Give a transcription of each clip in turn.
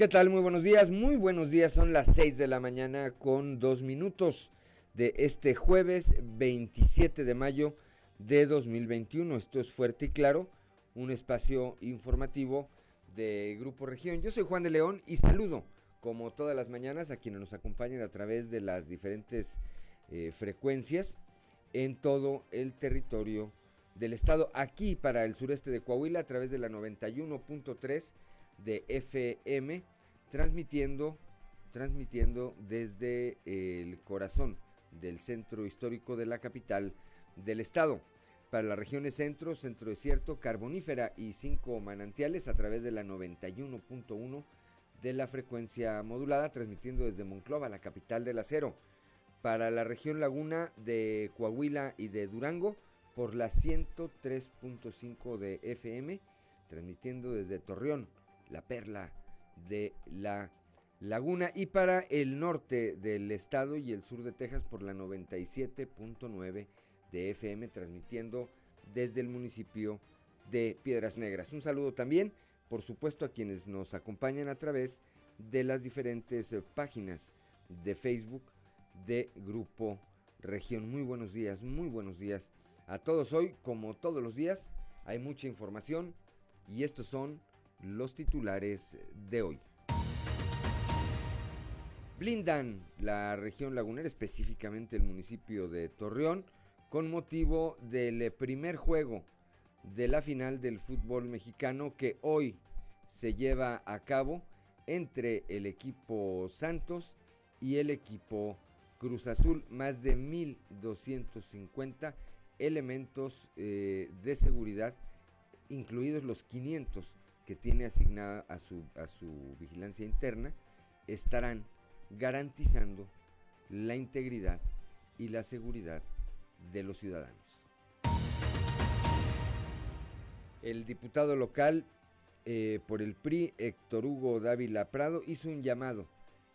¿Qué tal? Muy buenos días, muy buenos días. Son las 6 de la mañana con dos minutos de este jueves 27 de mayo de 2021. Esto es Fuerte y Claro, un espacio informativo de Grupo Región. Yo soy Juan de León y saludo, como todas las mañanas, a quienes nos acompañan a través de las diferentes eh, frecuencias en todo el territorio del estado. Aquí para el sureste de Coahuila a través de la 91.3 de FM, transmitiendo, transmitiendo desde el corazón del centro histórico de la capital del estado. Para las regiones centro, centro desierto, carbonífera y cinco manantiales a través de la 91.1 de la frecuencia modulada, transmitiendo desde Monclova, la capital del acero. Para la región laguna de Coahuila y de Durango, por la 103.5 de FM, transmitiendo desde Torreón, la perla de la laguna, y para el norte del estado y el sur de Texas por la 97.9 de FM, transmitiendo desde el municipio de Piedras Negras. Un saludo también, por supuesto, a quienes nos acompañan a través de las diferentes eh, páginas de Facebook de Grupo Región. Muy buenos días, muy buenos días a todos. Hoy, como todos los días, hay mucha información y estos son los titulares de hoy. Blindan la región lagunera, específicamente el municipio de Torreón, con motivo del primer juego de la final del fútbol mexicano que hoy se lleva a cabo entre el equipo Santos y el equipo Cruz Azul. Más de 1.250 elementos eh, de seguridad, incluidos los 500 que tiene asignada a su, a su vigilancia interna, estarán garantizando la integridad y la seguridad de los ciudadanos. El diputado local eh, por el PRI, Héctor Hugo Dávila Prado, hizo un llamado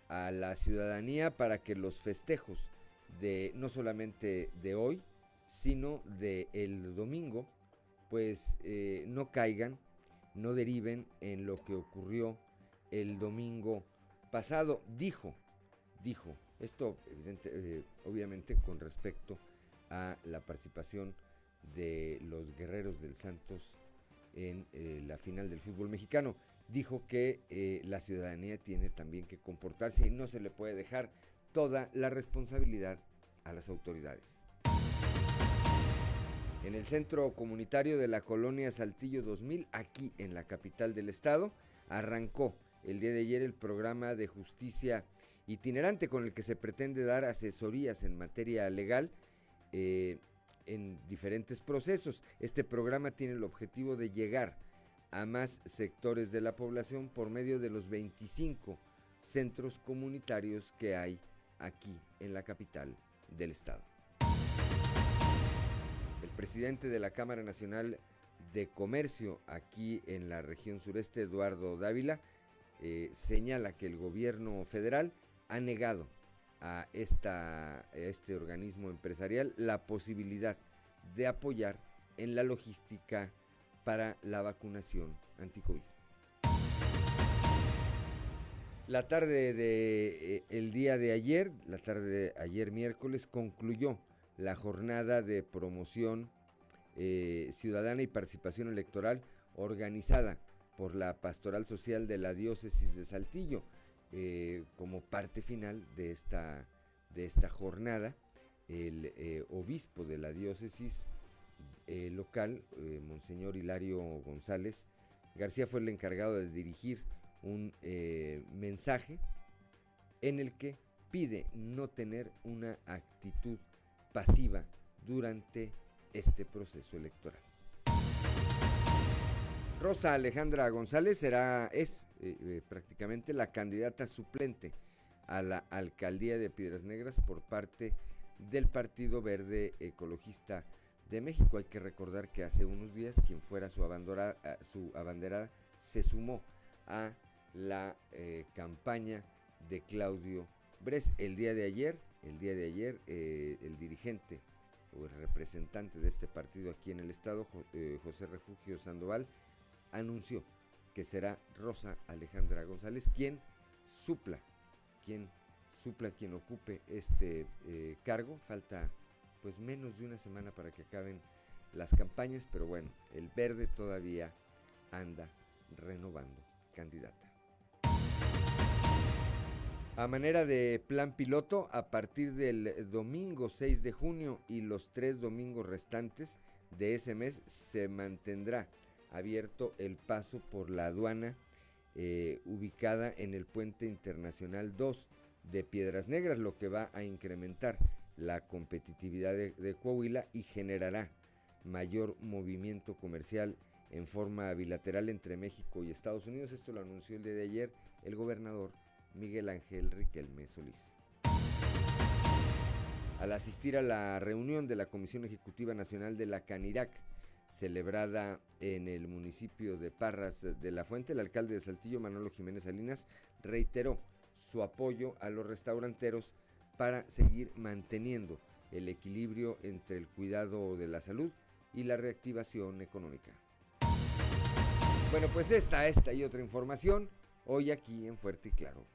a la ciudadanía para que los festejos de no solamente de hoy, sino de el domingo, pues eh, no caigan, no deriven en lo que ocurrió el domingo pasado. Dijo, dijo, esto eh, obviamente con respecto a la participación de los guerreros del Santos en eh, la final del fútbol mexicano. Dijo que la ciudadanía tiene también que comportarse y no se le puede dejar toda la responsabilidad a las autoridades. En el centro comunitario de la colonia Saltillo 2000, aquí en la capital del estado, arrancó el día de ayer el programa de justicia itinerante con el que se pretende dar asesorías en materia legal eh, en diferentes procesos. Este programa tiene el objetivo de llegar a más sectores de la población por medio de los 25 centros comunitarios que hay aquí en la capital del estado. Presidente de la Cámara Nacional de Comercio aquí en la región sureste, Eduardo Dávila, eh, señala que el gobierno federal ha negado a, este organismo empresarial la posibilidad de apoyar en la logística para la vacunación anticovid. La tarde de eh, día de ayer, la tarde de ayer miércoles concluyó la jornada de promoción eh, ciudadana y participación electoral organizada por la Pastoral Social de la Diócesis de Saltillo. Eh, como parte final de esta, de esta jornada, el eh, obispo de la diócesis local, Monseñor Hilario González García, fue el encargado de dirigir un mensaje en el que pide no tener una actitud pasiva durante este proceso electoral. Rosa Alejandra González será, es eh, eh, prácticamente la candidata suplente a la alcaldía de Piedras Negras por parte del Partido Verde Ecologista de México. Hay que recordar que hace unos días quien fuera su, abanderada se sumó a la eh, campaña de Claudio Bres. El día de ayer el día de ayer eh, el dirigente o el representante de este partido aquí en el estado, eh, José Refugio Sandoval, anunció que será Rosa Alejandra González quien supla, quien supla, quien ocupe este eh, cargo. Falta pues menos de una semana para que acaben las campañas, pero bueno, el verde todavía anda renovando candidata. A manera de plan piloto, a partir del domingo 6 de junio y los tres domingos restantes de ese mes se mantendrá abierto el paso por la aduana eh, ubicada en el puente internacional 2 de Piedras Negras, lo que va a incrementar la competitividad de Coahuila y generará mayor movimiento comercial en forma bilateral entre México y Estados Unidos. Esto lo anunció el día de ayer el gobernador Miguel Ángel Riquelme Solís. Al asistir a la reunión de la Comisión Ejecutiva Nacional de la Canirac, celebrada en el municipio de Parras de la Fuente, el alcalde de Saltillo, Manolo Jiménez Salinas, reiteró su apoyo a los restauranteros para seguir manteniendo el equilibrio entre el cuidado de la salud y la reactivación económica. Bueno, pues esta, esta y otra información hoy aquí en Fuerte y Claro.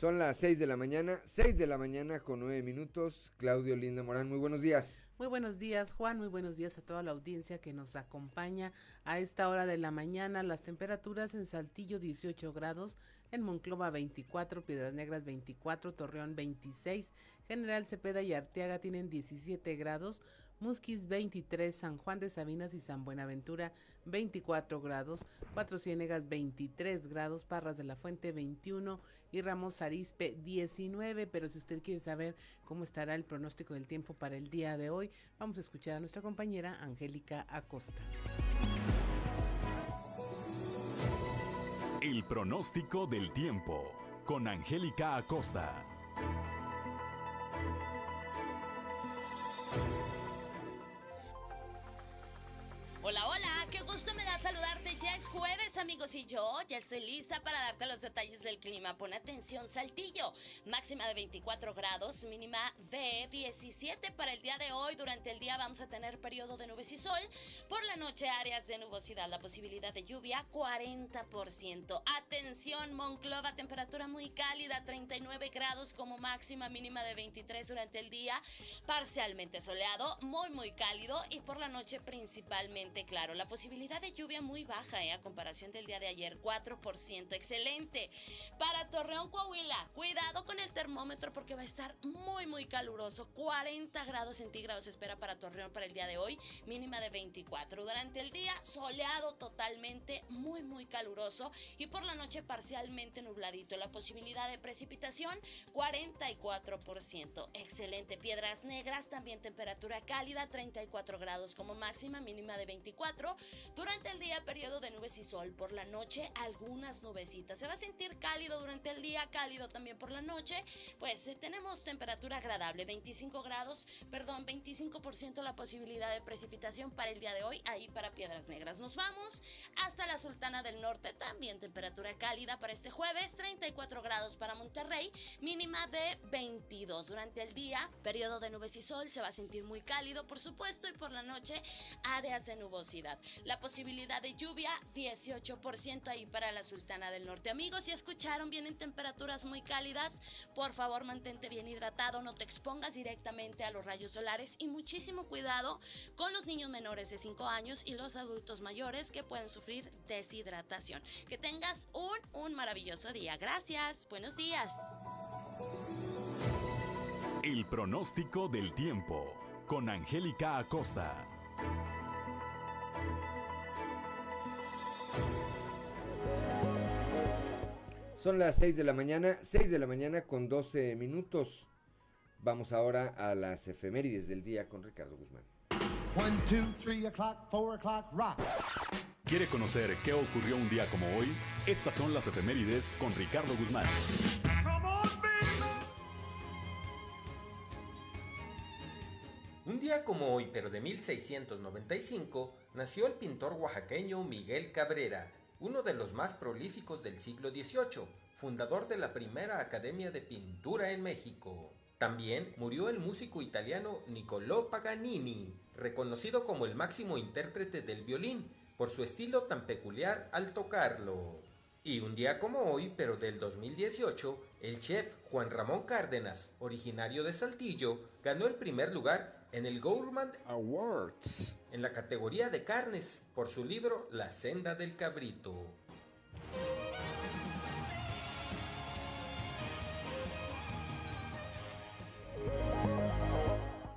Son las 6 de la mañana, 6 de la mañana con 9 minutos. Claudio Linda Morán, muy buenos días. Muy buenos días, Juan. Muy buenos días a toda la audiencia que nos acompaña a esta hora de la mañana. Las temperaturas en Saltillo 18 grados, en Monclova 24, Piedras Negras 24, Torreón 26, General Cepeda y Arteaga tienen 17 grados, Musquis 23, San Juan de Sabinas y San Buenaventura 24 grados, Cuatro Ciénegas 23 grados, Parras de la Fuente 21 y Ramos Arispe 19. Pero si usted quiere saber cómo estará el pronóstico del tiempo para el día de hoy, vamos a escuchar a nuestra compañera Angélica Acosta. El pronóstico del tiempo con Angélica Acosta. Hola, hola, qué gusto me Ya es jueves, amigos, y yo ya estoy lista para darte los detalles del clima. Pon atención, Saltillo. Máxima de 24 grados, mínima de 17 para el día de hoy. Durante el día vamos a tener periodo de nubes y sol. Por la noche, áreas de nubosidad. La posibilidad de lluvia, 40%. Atención, Monclova, temperatura muy cálida, 39 grados como máxima, mínima de 23 durante el día. Parcialmente soleado, muy, muy cálido. Y por la noche, principalmente claro. La posibilidad de lluvia muy baja ¿eh? a comparación del día de ayer, 4%. Excelente. Para Torreón, Coahuila, cuidado con el termómetro porque va a estar muy, muy caluroso. 40 grados centígrados espera para Torreón para el día de hoy, mínima de 24. Durante el día, soleado totalmente, muy, muy caluroso. Y por la noche, parcialmente nubladito. La posibilidad de precipitación, 44%. Excelente. Piedras Negras, también temperatura cálida, 34 grados como máxima, mínima de 24. Durante el día, periodo de nubes y sol. Por la noche, algunas nubecitas. Se va a sentir cálido durante el día, cálido también por la noche. Pues eh, tenemos temperatura agradable, 25 grados, perdón, 25% la posibilidad de precipitación para el día de hoy, ahí para Piedras Negras. Nos vamos hasta la Sultana del Norte, también temperatura cálida para este jueves, 34 grados para Monterrey, mínima de 22. Durante el día, periodo de nubes y sol, se va a sentir muy cálido, por supuesto, y por la noche, áreas de nubosidad. La posibilidad de lluvia, 18% ahí para la Sultana del Norte. Amigos, si escucharon, vienen temperaturas muy cálidas, por favor mantente bien hidratado, no te expongas directamente a los rayos solares y muchísimo cuidado con los niños menores de 5 años y los adultos mayores que pueden sufrir deshidratación. Que tengas un, un maravilloso día. Gracias. Buenos días. El pronóstico del tiempo con Angélica Acosta. Son las 6 de la mañana, 6 de la mañana con 12 minutos. Vamos ahora a las efemérides del día con Ricardo Guzmán. ¿Quiere conocer qué ocurrió un día como hoy? Estas son las efemérides con Ricardo Guzmán. Un día como hoy, pero de 1695, nació el pintor oaxaqueño Miguel Cabrera, uno de los más prolíficos del siglo XVIII, fundador de la primera Academia de Pintura en México. También murió el músico italiano Niccolò Paganini, reconocido como el máximo intérprete del violín por su estilo tan peculiar al tocarlo. Y un día como hoy, pero del 2018, el chef Juan Ramón Cárdenas, originario de Saltillo, ganó el primer lugar en el Gourmand Awards en la categoría de carnes por su libro La senda del cabrito.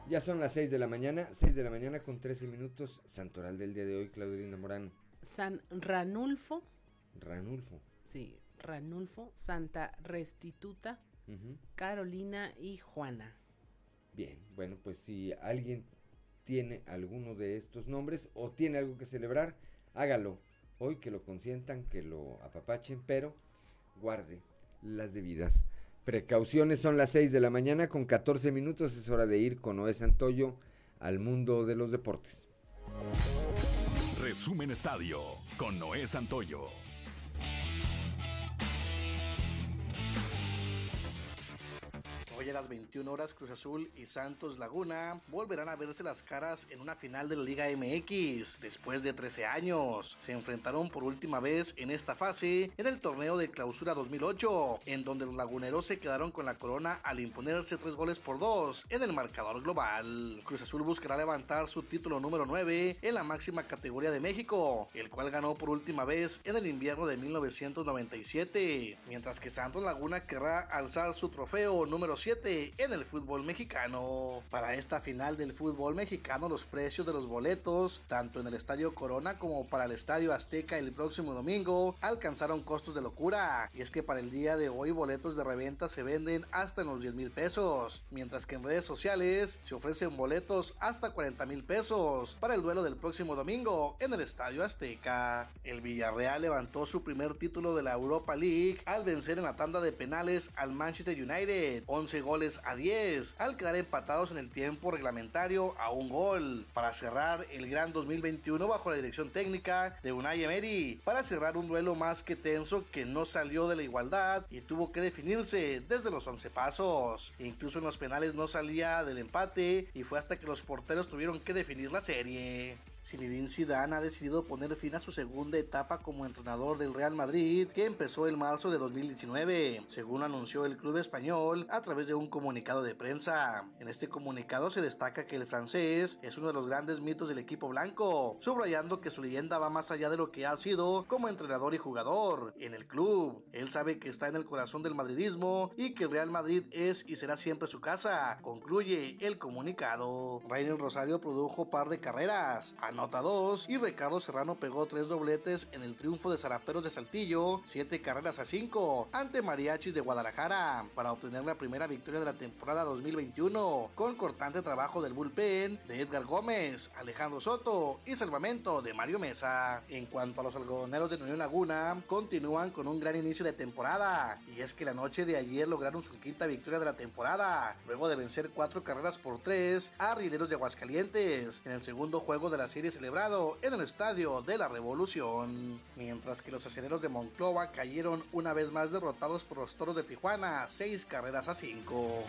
Ya son las 6 de la mañana, 6 de la mañana con 13 minutos. Santoral del día de hoy, Claudelina Morán. San Ranulfo. Ranulfo. Sí, Ranulfo, Santa Restituta, Carolina y Juana. Bien, bueno, pues si alguien tiene alguno de estos nombres o tiene algo que celebrar, hágalo. Hoy que lo consientan, que lo apapachen, pero guarde las debidas precauciones. Son las 6 de la mañana con 14 minutos. Es hora de ir con Noé Santoyo al mundo de los deportes. Resumen Estadio con Noé Santoyo. Hoy a las 21 horas Cruz Azul y Santos Laguna volverán a verse las caras en una final de la Liga MX después de 13 años. Se enfrentaron por última vez en esta fase en el torneo de clausura 2008, en donde los laguneros se quedaron con la corona al imponerse tres goles por dos en el marcador global. Cruz Azul buscará levantar su título número 9 en la máxima categoría de México, el cual ganó por última vez en el invierno de 1997, mientras que Santos Laguna querrá alzar su trofeo número 7 en el fútbol mexicano. Para esta final del fútbol mexicano, los precios de los boletos, tanto en el Estadio Corona como para el Estadio Azteca el próximo domingo, alcanzaron costos de locura. Y es que para el día de hoy, boletos de reventa se venden hasta en los 10 mil pesos, mientras que en redes sociales se ofrecen boletos hasta 40 mil pesos para el duelo del próximo domingo en el Estadio Azteca. El Villarreal levantó su primer título de la Europa League al vencer en la tanda de penales al Manchester United, 11 goles a 10, al quedar empatados en el tiempo reglamentario a un gol, para cerrar el gran 2021 bajo la dirección técnica de Unai Emery, para cerrar un duelo más que tenso que no salió de la igualdad y tuvo que definirse desde los 11 pasos. Incluso en los penales no salía del empate y fue hasta que los porteros tuvieron que definir la serie. Zinedine Zidane ha decidido poner fin a su segunda etapa como entrenador del Real Madrid, que empezó en marzo de 2019, según anunció el club español a través de un comunicado de prensa. En este comunicado se destaca que el francés es uno de los grandes mitos del equipo blanco, subrayando que su leyenda va más allá de lo que ha sido como entrenador y jugador en el club. Él sabe que está en el corazón del madridismo y que el Real Madrid es y será siempre su casa, concluye el comunicado. Rainer Rosario produjo par de carreras, anota dos y Ricardo Serrano pegó tres dobletes en el triunfo de Zaraperos de Saltillo, siete carreras a cinco ante Mariachis de Guadalajara para obtener la primera victoria de la temporada 2021 con cortante trabajo del bullpen de Edgar Gómez, Alejandro Soto y salvamento de Mario Mesa. En cuanto a los algodoneros de Unión Laguna, continúan con un gran inicio de temporada y es que la noche de ayer lograron su quinta victoria de la temporada luego de vencer cuatro carreras por tres a Rileros de Aguascalientes en el segundo juego de la serie celebrado en el Estadio de la Revolución. Mientras que los aceleros de Monclova cayeron una vez más derrotados por los toros de Tijuana, seis carreras a cinco.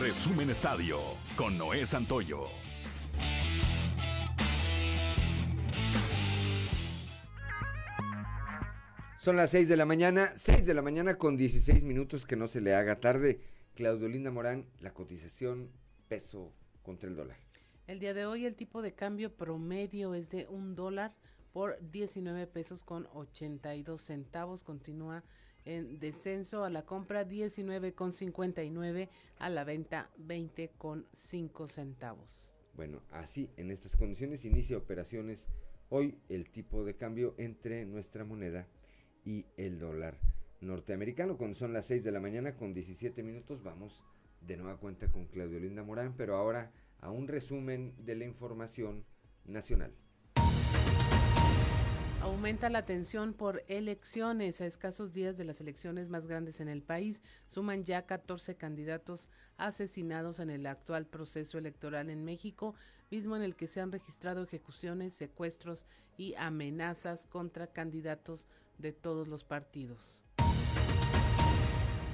Resumen Estadio con Noé Santoyo. Son las 6 de la mañana, 6 de la mañana con 16 minutos que no se le haga tarde. Claudio Linda Morán, la cotización peso contra el dólar. El día de hoy el tipo de cambio promedio es de un dólar por 19 pesos con 82 centavos. Continúa en descenso a la compra 19 con 59, a la venta 20 con 5 centavos. Bueno, así en estas condiciones inicia operaciones hoy el tipo de cambio entre nuestra moneda y el dólar norteamericano. Cuando son las 6 de la mañana con 17 minutos vamos de nueva cuenta con Claudio Linda Morán, pero ahora a un resumen de la información nacional. Aumenta la tensión por elecciones. A escasos días de las elecciones más grandes en el país, suman ya 14 candidatos asesinados en el actual proceso electoral en México, mismo en el que se han registrado ejecuciones, secuestros y amenazas contra candidatos de todos los partidos.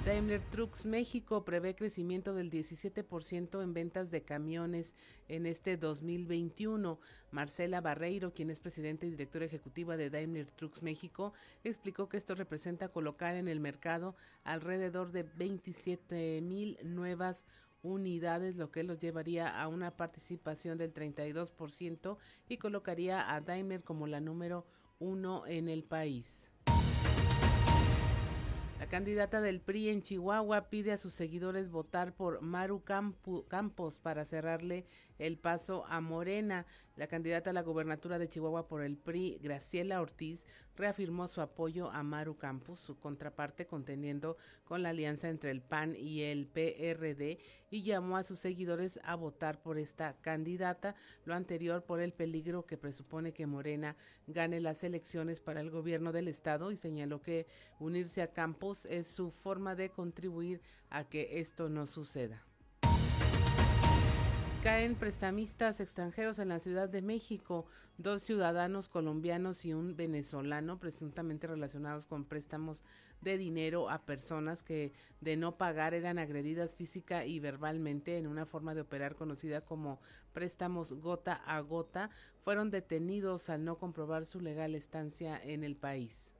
Daimler Trucks México prevé crecimiento del 17% en ventas de camiones en este 2021. Marcela Barreiro, quien es presidenta y directora ejecutiva de Daimler Trucks México, explicó que esto representa colocar en el mercado alrededor de 27 mil nuevas unidades, lo que los llevaría a una participación del 32% y colocaría a Daimler como la número uno en el país. La candidata del PRI en Chihuahua pide a sus seguidores votar por Maru Campos para cerrarle el paso a Morena. La candidata a la gobernatura de Chihuahua por el PRI, Graciela Ortiz, reafirmó su apoyo a Maru Campos, su contraparte contendiendo con la alianza entre el PAN y el PRD, y llamó a sus seguidores a votar por esta candidata, lo anterior por el peligro que presupone que Morena gane las elecciones para el gobierno del estado y señaló que unirse a Campos es su forma de contribuir a que esto no suceda. Caen prestamistas extranjeros en la Ciudad de México, dos ciudadanos colombianos y un venezolano presuntamente relacionados con préstamos de dinero a personas que de no pagar eran agredidas física y verbalmente en una forma de operar conocida como préstamos gota a gota, fueron detenidos al no comprobar su legal estancia en el país.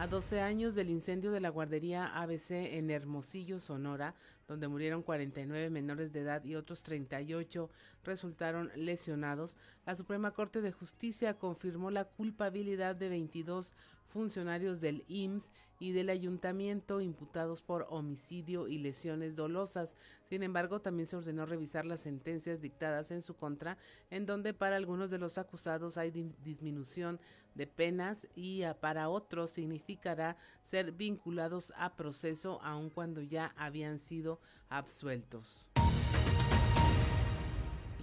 A 12 años del incendio de la guardería ABC en Hermosillo, Sonora, donde murieron 49 menores de edad y otros 38 resultaron lesionados, la Suprema Corte de Justicia confirmó la culpabilidad de 22 funcionarios del IMSS y del ayuntamiento imputados por homicidio y lesiones dolosas. Sin embargo, también se ordenó revisar las sentencias dictadas en su contra, en donde para algunos de los acusados hay disminución de penas y para otros significará ser vinculados a proceso aun cuando ya habían sido absueltos.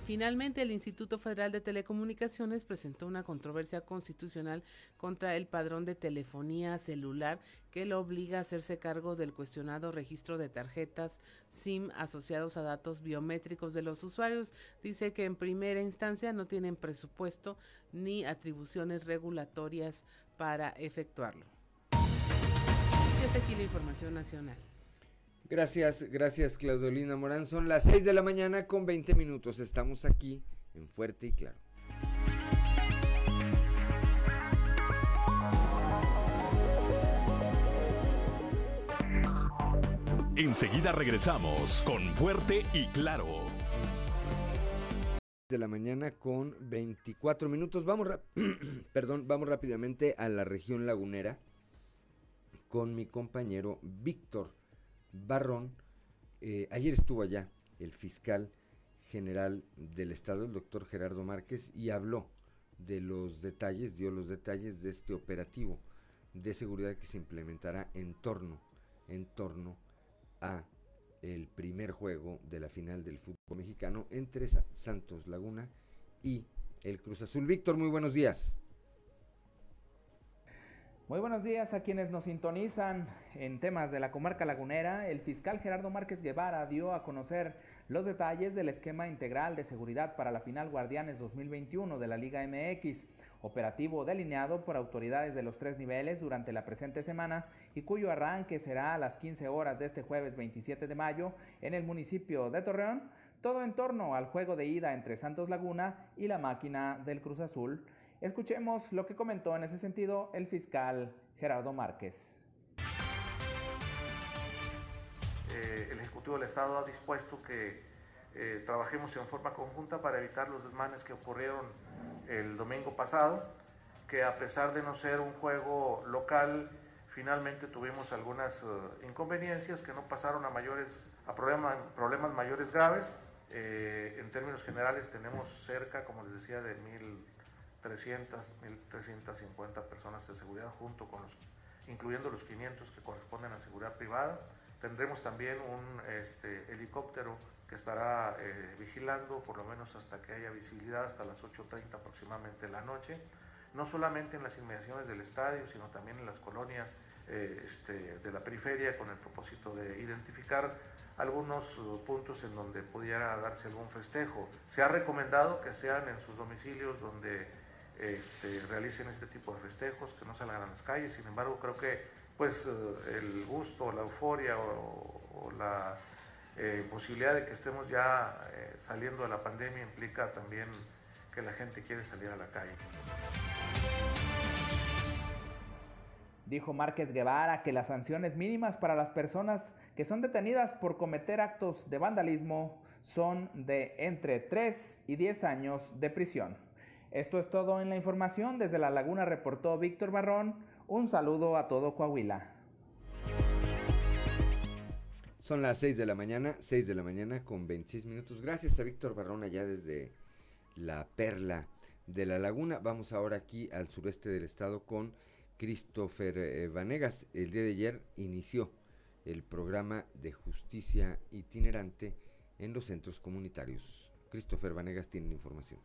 Finalmente, el Instituto Federal de Telecomunicaciones presentó una controversia constitucional contra el padrón de telefonía celular que lo obliga a hacerse cargo del cuestionado registro de tarjetas SIM asociados a datos biométricos de los usuarios. Dice que en primera instancia no tienen presupuesto ni atribuciones regulatorias para efectuarlo. Y hasta aquí la información nacional. Gracias, gracias Claudolina Morán. Son las 6 de la mañana con 20 minutos. Estamos aquí en Fuerte y Claro. Enseguida regresamos con Fuerte y Claro. De la mañana con 24 minutos. Vamos, perdón, vamos rápidamente a la región lagunera con mi compañero Víctor Barrón. Eh, ayer estuvo allá el fiscal general del estado, el doctor Gerardo Márquez, y habló de los detalles, dio los detalles de este operativo de seguridad que se implementará en torno, en torno a el primer juego de la final del fútbol mexicano entre Santos Laguna y el Cruz Azul. Víctor, muy buenos días. Muy buenos días a quienes nos sintonizan en temas de la comarca lagunera. El fiscal Gerardo Márquez Guevara dio a conocer los detalles del esquema integral de seguridad para la final Guardianes 2021 de la Liga MX, operativo delineado por autoridades de los tres niveles durante la presente semana y cuyo arranque será a las 15 horas de este jueves 27 de mayo en el municipio de Torreón, todo en torno al juego de ida entre Santos Laguna y la máquina del Cruz Azul Escuchemos lo que comentó en ese sentido el fiscal Gerardo Márquez. Eh, el Ejecutivo del Estado ha dispuesto que eh, trabajemos en forma conjunta para evitar los desmanes que ocurrieron el domingo pasado, que a pesar de no ser un juego local, finalmente tuvimos algunas eh, inconveniencias que no pasaron a mayores, a problemas mayores graves. en términos generales tenemos cerca, como les decía, de mil 300, 1.350 personas de seguridad, junto con los, incluyendo los 500 que corresponden a seguridad privada Tendremos también un este, helicóptero que estará eh, vigilando por lo menos hasta que haya visibilidad, hasta las 8.30 aproximadamente de la noche, no solamente en las inmediaciones del estadio, sino también en las colonias eh, este, de la periferia con el propósito de identificar algunos uh, puntos en donde pudiera darse algún festejo. Se ha recomendado que sean en sus domicilios donde este, realicen este tipo de festejos, que no salgan a las calles, sin embargo creo que pues uh, el gusto, la euforia o la eh, posibilidad de que estemos ya eh, saliendo de la pandemia implica también que la gente quiere salir a la calle. Dijo Márquez Guevara que las sanciones mínimas para las personas que son detenidas por cometer actos de vandalismo son de entre 3 y 10 años de prisión. Esto es todo en la información. Desde La Laguna reportó Víctor Barrón. Un saludo a todo Coahuila. Son las 6 de la mañana, 6 de la mañana con 26 minutos. Gracias a Víctor Barrón allá desde la perla de la laguna. Vamos ahora aquí al sureste del estado con Christopher eh, Vanegas. El día de ayer inició el programa de justicia itinerante en los centros comunitarios. Christopher Vanegas tiene información.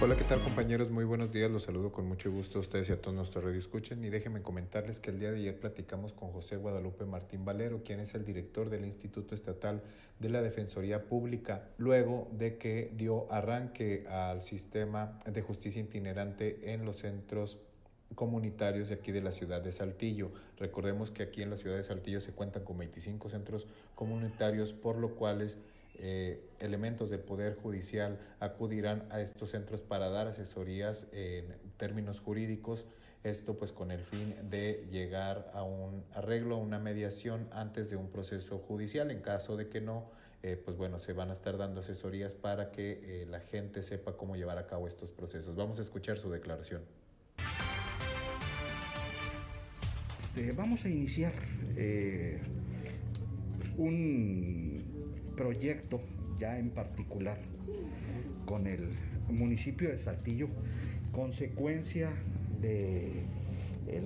Hola, ¿qué tal compañeros? Muy buenos días, los saludo con mucho gusto a ustedes y a todos nuestros radio escuchen y déjenme comentarles que el día de ayer platicamos con José Guadalupe Martín Valero, quien es el director del Instituto Estatal de la Defensoría Pública, luego de que dio arranque al sistema de justicia itinerante en los centros comunitarios de aquí de la ciudad de Saltillo. Recordemos que aquí en la ciudad de Saltillo se cuentan con 25 centros comunitarios, por lo cuales eh, elementos del Poder Judicial acudirán a estos centros para dar asesorías en términos jurídicos, esto pues con el fin de llegar a un arreglo, a una mediación antes de un proceso judicial. En caso de que no, eh, pues bueno, se van a estar dando asesorías para que eh, la gente sepa cómo llevar a cabo estos procesos. Vamos a escuchar su declaración. Este, vamos a iniciar un proyecto ya en particular con el municipio de Saltillo, consecuencia de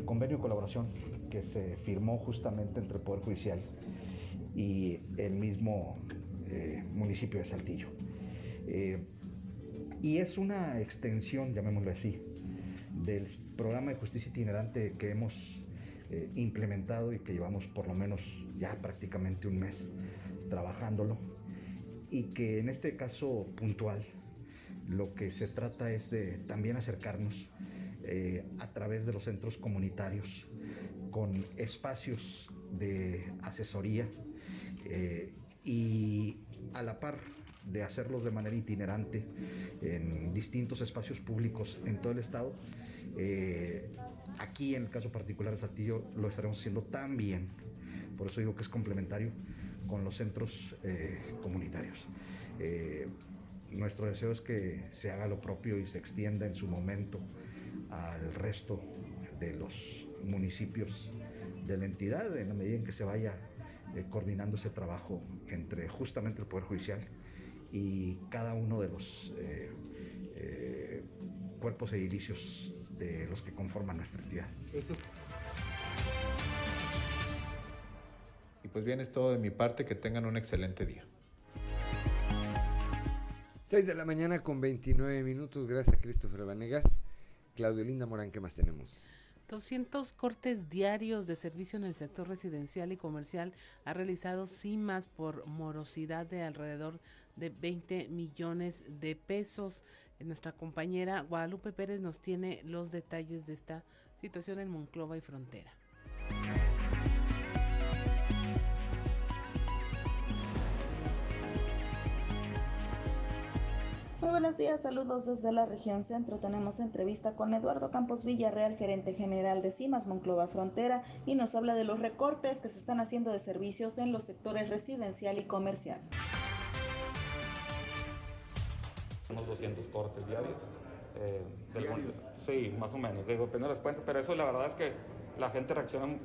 convenio de colaboración que se firmó justamente entre el Poder Judicial y el mismo eh, municipio de Saltillo. Eh, y es una extensión, llamémoslo así, del programa de justicia itinerante que hemos eh, implementado y que llevamos por lo menos ya prácticamente un mes trabajándolo y que en este caso puntual lo que se trata es de también acercarnos eh, a través de los centros comunitarios con espacios de asesoría eh, y a la par de hacerlos de manera itinerante en distintos espacios públicos en todo el estado. Eh, aquí en el caso particular de Saltillo lo estaremos haciendo también, por eso digo que es complementario con los centros eh, comunitarios. Eh, nuestro deseo es que se haga lo propio y se extienda en su momento al resto de los municipios de la entidad, en la medida en que se vaya eh, coordinando ese trabajo entre justamente el Poder Judicial y cada uno de los cuerpos edilicios de los que conforman nuestra entidad. Pues bien, es todo de mi parte. Que tengan un excelente día. 6 de la mañana con 29 minutos. Gracias, Christopher Vanegas. Claudio Linda Morán, ¿qué más tenemos? 200 cortes diarios de servicio en el sector residencial y comercial ha realizado CIMAS por morosidad de alrededor de 20 millones de pesos. Nuestra compañera Guadalupe Pérez nos tiene los detalles de esta situación en Monclova y Frontera. Muy buenos días, saludos desde la región centro. Tenemos entrevista con Eduardo Campos Villarreal, gerente general de CIMAS Monclova Frontera, y nos habla de los recortes que se están haciendo de servicios en los sectores residencial y comercial. Unos 200 cortes diarios. Eh, sí, más o menos. Digo, depende de las cuentas, pero eso la verdad es que la gente reacciona,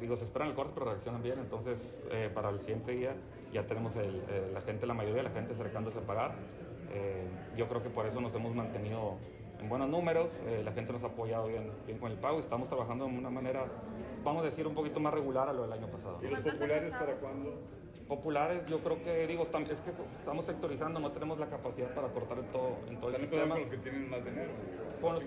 digo, se esperan el corte, pero reaccionan bien. Entonces, eh, para el siguiente día ya tenemos la gente, la mayoría de la gente acercándose a pagar. Eh, yo creo que por eso nos hemos mantenido buenos números, eh, la gente nos ha apoyado bien, bien con el pago y estamos trabajando de una manera, vamos a decir, un poquito más regular a lo del año pasado. ¿Y los populares para cuándo? Populares, yo creo que, digo, es que estamos sectorizando, no tenemos la capacidad para cortar en todo, en todo el sistema. con los que tienen más dinero? Con los,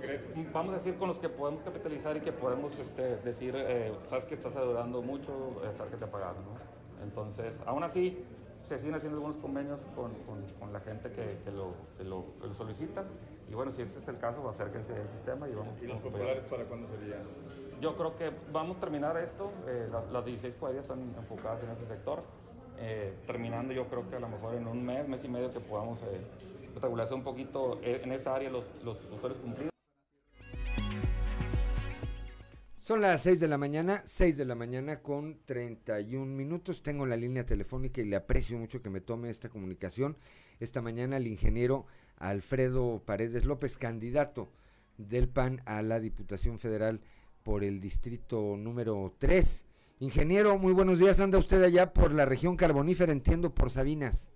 vamos a decir, con los que podemos capitalizar y que podemos este, decir, eh, sabes que estás adorando mucho, es que te pagaron, ¿no? Entonces, aún así, se siguen haciendo algunos convenios con, con, la gente que, que, lo, que, lo, solicita. Y bueno, si ese es el caso, acérquense al sistema y vamos. ¿Y los populares para cuándo serían? Yo creo que vamos a terminar esto. Eh, las, las, 16 cuadrillas están enfocadas en ese sector. Eh, terminando, yo creo que a lo mejor en un mes, mes y medio, que podamos eh, regularse un poquito eh, en esa área los, los usuarios cumplidos. Son las 6 de la mañana, 6 de la mañana con 31 minutos. Tengo la línea telefónica y le aprecio mucho que me tome esta comunicación. Esta mañana el ingeniero Alfredo Paredes López, candidato del PAN a la Diputación Federal por el distrito número 3. Ingeniero, muy buenos días. Anda usted allá por la región carbonífera, entiendo, por Sabinas.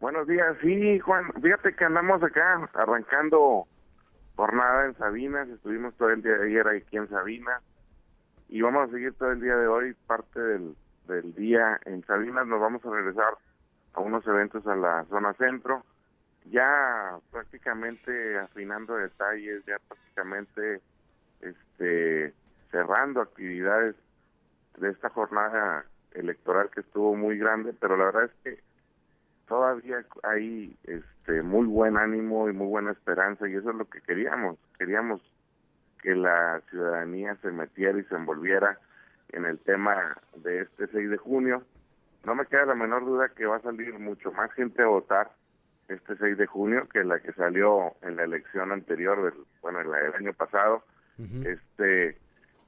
Buenos días, sí, Juan. Fíjate que andamos acá arrancando jornada en Sabinas, estuvimos todo el día de ayer aquí en Sabinas y vamos a seguir todo el día de hoy, parte del, del día en Sabinas, nos vamos a regresar a unos eventos a la zona centro, ya prácticamente afinando detalles, ya prácticamente este cerrando actividades de esta jornada electoral que estuvo muy grande, pero la verdad es que todavía hay este muy buen ánimo y muy buena esperanza y eso es lo que queríamos. Queríamos que la ciudadanía se metiera y se envolviera en el tema de este 6 de junio. No me queda la menor duda que va a salir mucho más gente a votar este 6 de junio que la que salió en la elección anterior, del, bueno, el, el año pasado. Este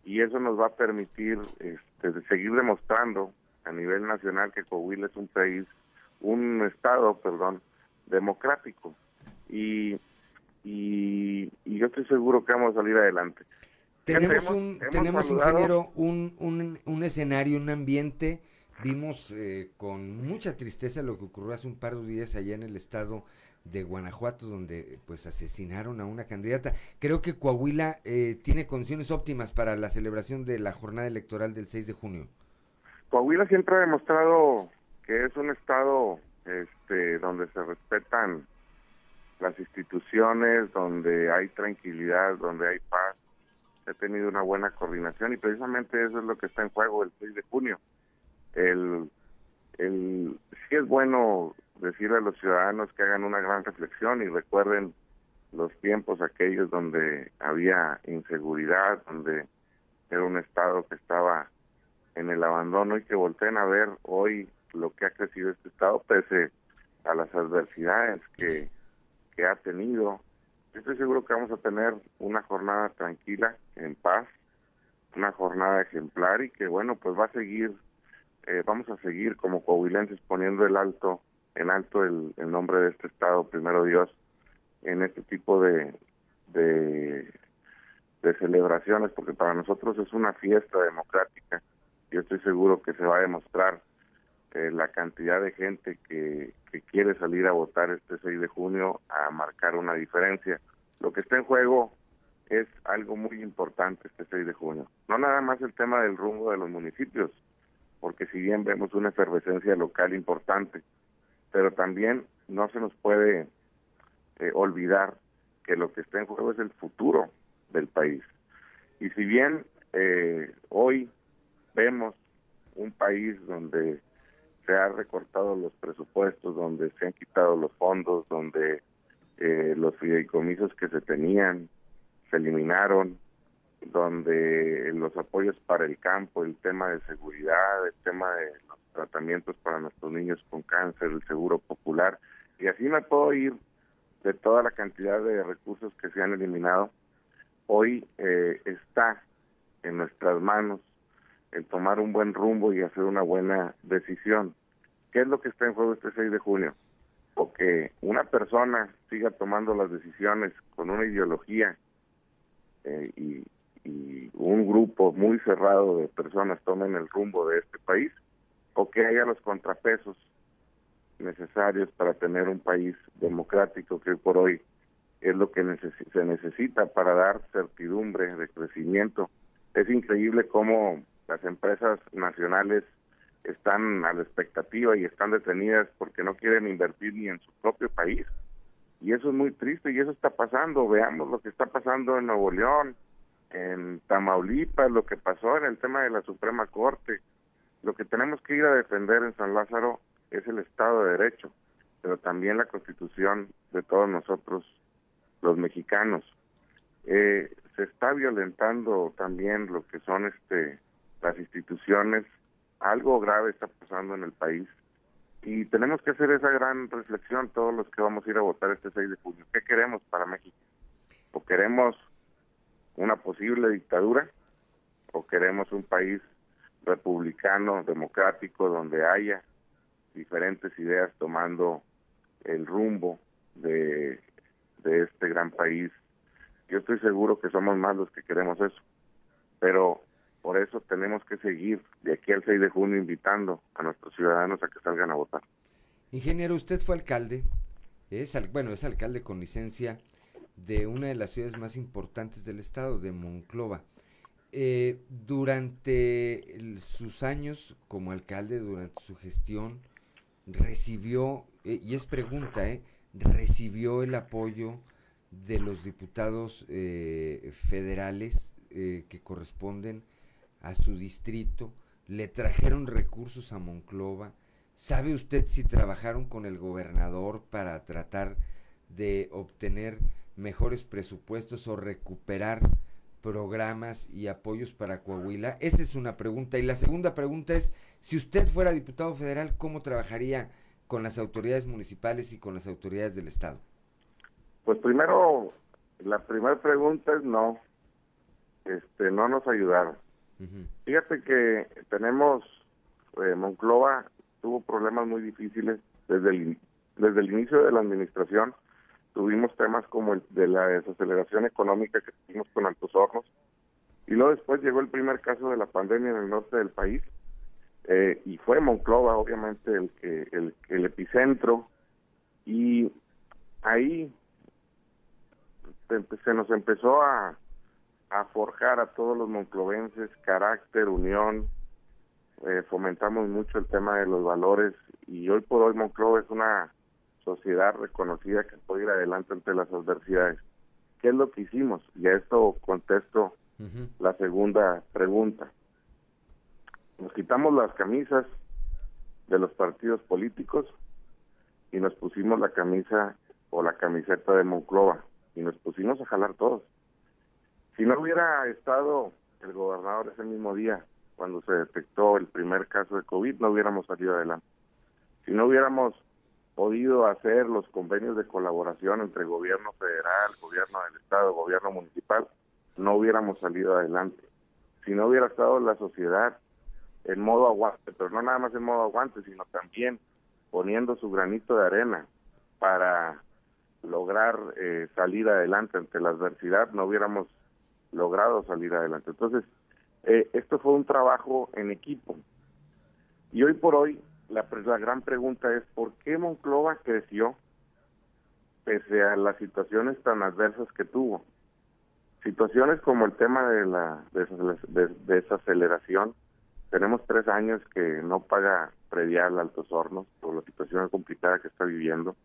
y eso nos va a permitir este, seguir demostrando a nivel nacional que Coahuila es un país un estado, perdón, democrático. Y, y, yo estoy seguro que vamos a salir adelante. Tenemos, un, tenemos ingeniero, un, un, un, escenario, un ambiente. Vimos eh, con mucha tristeza lo que ocurrió hace un par de días allá en el estado de Guanajuato, donde pues asesinaron a una candidata. Creo que Coahuila eh, tiene condiciones óptimas para la celebración de la jornada electoral del 6 de junio. Coahuila siempre ha demostrado que es un estado este donde se respetan las instituciones, donde hay tranquilidad, donde hay paz. Se ha tenido una buena coordinación y precisamente eso es lo que está en juego el 6 de junio. El, el, sí es bueno decirle a los ciudadanos que hagan una gran reflexión y recuerden los tiempos aquellos donde había inseguridad, donde era un estado que estaba en el abandono y que volteen a ver hoy lo que ha crecido este Estado pese a las adversidades que, que ha tenido. Estoy seguro que vamos a tener una jornada tranquila, en paz, una jornada ejemplar y que bueno, pues va a seguir, eh, vamos a seguir como coahuilenses poniendo el alto, en alto el, el nombre de este Estado, primero Dios, en este tipo de, de, de celebraciones, porque para nosotros es una fiesta democrática. Yo estoy seguro que se va a demostrar eh, la cantidad de gente que, que quiere salir a votar este 6 de junio a marcar una diferencia. Lo que está en juego es algo muy importante este 6 de junio. No nada más el tema del rumbo de los municipios, porque si bien vemos una efervescencia local importante, pero también no se nos puede eh, olvidar que lo que está en juego es el futuro del país. Y si bien eh, hoy vemos un país donde se han recortado los presupuestos, donde se han quitado los fondos, donde eh, los fideicomisos que se tenían se eliminaron, donde los apoyos para el campo, el tema de seguridad, el tema de los tratamientos para nuestros niños con cáncer, el seguro popular, y así me puedo ir de toda la cantidad de recursos que se han eliminado, hoy eh, está en nuestras manos el tomar un buen rumbo y hacer una buena decisión. ¿Qué es lo que está en juego este 6 de junio? O que una persona siga tomando las decisiones con una ideología eh, y, un grupo muy cerrado de personas tomen el rumbo de este país, o que haya los contrapesos necesarios para tener un país democrático que por hoy es lo que se necesita para dar certidumbre de crecimiento. Es increíble cómo las empresas nacionales están a la expectativa y están detenidas porque no quieren invertir ni en su propio país. Y eso es muy triste y eso está pasando. Veamos lo que está pasando en Nuevo León, en Tamaulipas, lo que pasó en el tema de la Suprema Corte. Lo que tenemos que ir a defender en San Lázaro es el Estado de Derecho, pero también la Constitución de todos nosotros, los mexicanos. Eh, se está violentando también lo que son este las instituciones. Algo grave está pasando en el país y tenemos que hacer esa gran reflexión todos los que vamos a ir a votar este 6 de junio. ¿Qué queremos para México? ¿O queremos una posible dictadura? ¿O queremos un país republicano, democrático, donde haya diferentes ideas tomando el rumbo de, de este gran país? Yo estoy seguro que somos más los que queremos eso, pero por eso tenemos que seguir de aquí al 6 de junio invitando a nuestros ciudadanos a que salgan a votar. Ingeniero, usted fue alcalde, es bueno, es alcalde con licencia de una de las ciudades más importantes del estado, de Monclova. Eh, durante sus años como alcalde, durante su gestión, recibió, eh, y es pregunta, eh, recibió el apoyo de los diputados eh, federales que corresponden a su distrito, le trajeron recursos a Monclova. ¿Sabe usted si trabajaron con el gobernador para tratar de obtener mejores presupuestos o recuperar programas y apoyos para Coahuila? Esa es una pregunta. Y la segunda pregunta es, si usted fuera diputado federal, ¿cómo trabajaría con las autoridades municipales y con las autoridades del Estado? Pues primero, la primera pregunta es no. Este, no nos ayudaron. Fíjate que tenemos, eh, Monclova tuvo problemas muy difíciles desde el, desde el inicio de la administración. Tuvimos temas como el de la desaceleración económica que tuvimos con Altos Hornos. Y luego después llegó el primer caso de la pandemia en el norte del país. Eh, y fue Monclova, obviamente, el, que, el, el epicentro. Y ahí se nos empezó a, a forjar a todos los monclovenses carácter, unión, eh, fomentamos mucho el tema de los valores y hoy por hoy Monclova es una sociedad reconocida que puede ir adelante ante las adversidades. ¿Qué es lo que hicimos? Y a esto contesto la segunda pregunta. Nos quitamos las camisas de los partidos políticos y nos pusimos la camisa o la camiseta de Monclova y nos pusimos a jalar todos. Si no hubiera estado el gobernador ese mismo día, cuando se detectó el primer caso de COVID, no hubiéramos salido adelante. Si no hubiéramos podido hacer los convenios de colaboración entre gobierno federal, gobierno del estado, gobierno municipal, no hubiéramos salido adelante. Si no hubiera estado la sociedad en modo aguante, pero no nada más en modo aguante, sino también poniendo su granito de arena para lograr eh, salir adelante ante la adversidad, no hubiéramos logrado salir adelante. Entonces, eh, esto fue un trabajo en equipo. Y hoy por hoy, la, la gran pregunta es, ¿por qué Monclova creció pese a las situaciones tan adversas que tuvo? Situaciones como el tema de la desaceleración. Tenemos tres años que no paga predial Altos Hornos por la situación complicada que está viviendo.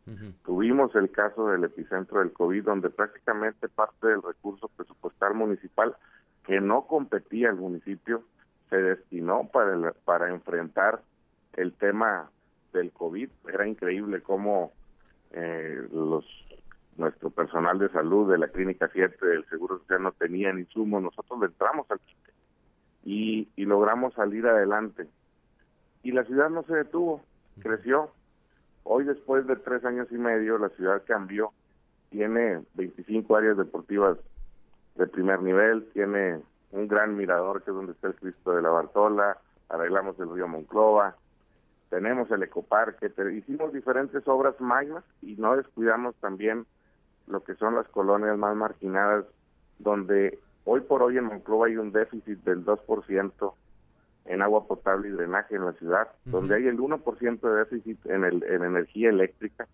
Tuvimos el caso del epicentro del COVID, donde prácticamente parte del recurso presupuestal municipal que no competía el municipio se destinó para, para enfrentar el tema del COVID. Era increíble cómo eh, los nuestro personal de salud de la Clínica 7 del Seguro Social no tenían insumos. Nosotros le entramos al y, y logramos salir adelante y la ciudad no se detuvo, creció. Hoy, después de tres años y medio, la ciudad cambió. Tiene 25 áreas deportivas de primer nivel, tiene un gran mirador que es donde está el Cristo de la Bartola, arreglamos el río Monclova, tenemos el ecoparque, hicimos diferentes obras magnas y no descuidamos también lo que son las colonias más marginadas, donde hoy por hoy en Monclova hay un déficit del 2% en agua potable y drenaje en la ciudad, donde hay el 1% de déficit en, el, en energía eléctrica.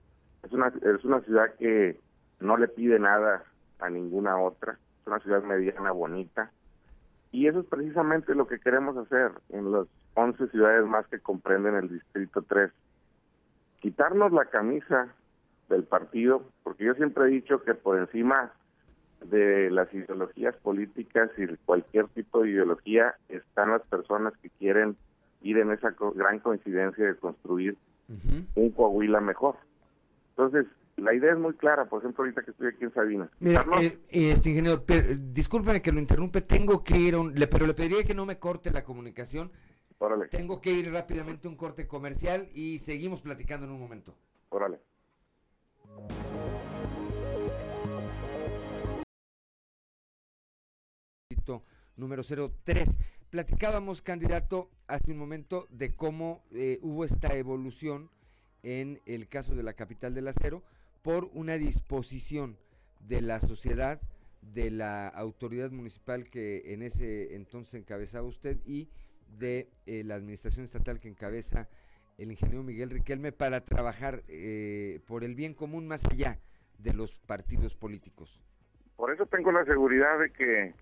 Es una, es una ciudad que no le pide nada a ninguna otra, es una ciudad mediana, bonita, y eso es precisamente lo que queremos hacer en las 11 ciudades más que comprenden el Distrito 3. Quitarnos la camisa del partido, porque yo siempre he dicho que por encima de las ideologías políticas y cualquier tipo de ideología están las personas que quieren ir en esa gran coincidencia de construir un Coahuila mejor. Entonces, la idea es muy clara, por ejemplo, ahorita que estoy aquí en Sabina. Mira, eh, este ingeniero, discúlpeme que lo interrumpe, tengo que ir, un, le, pero le pediría que no me corte la comunicación. Órale. Tengo que ir rápidamente a un corte comercial y seguimos platicando en un momento. Órale. Número 03. Platicábamos, candidato, hace un momento de cómo eh, hubo esta evolución en el caso de la capital del acero por una disposición de la sociedad, de la autoridad municipal que en ese entonces encabezaba usted y de eh, la administración estatal que encabeza el ingeniero Miguel Riquelme para trabajar eh, por el bien común más allá de los partidos políticos. Por eso tengo la seguridad de que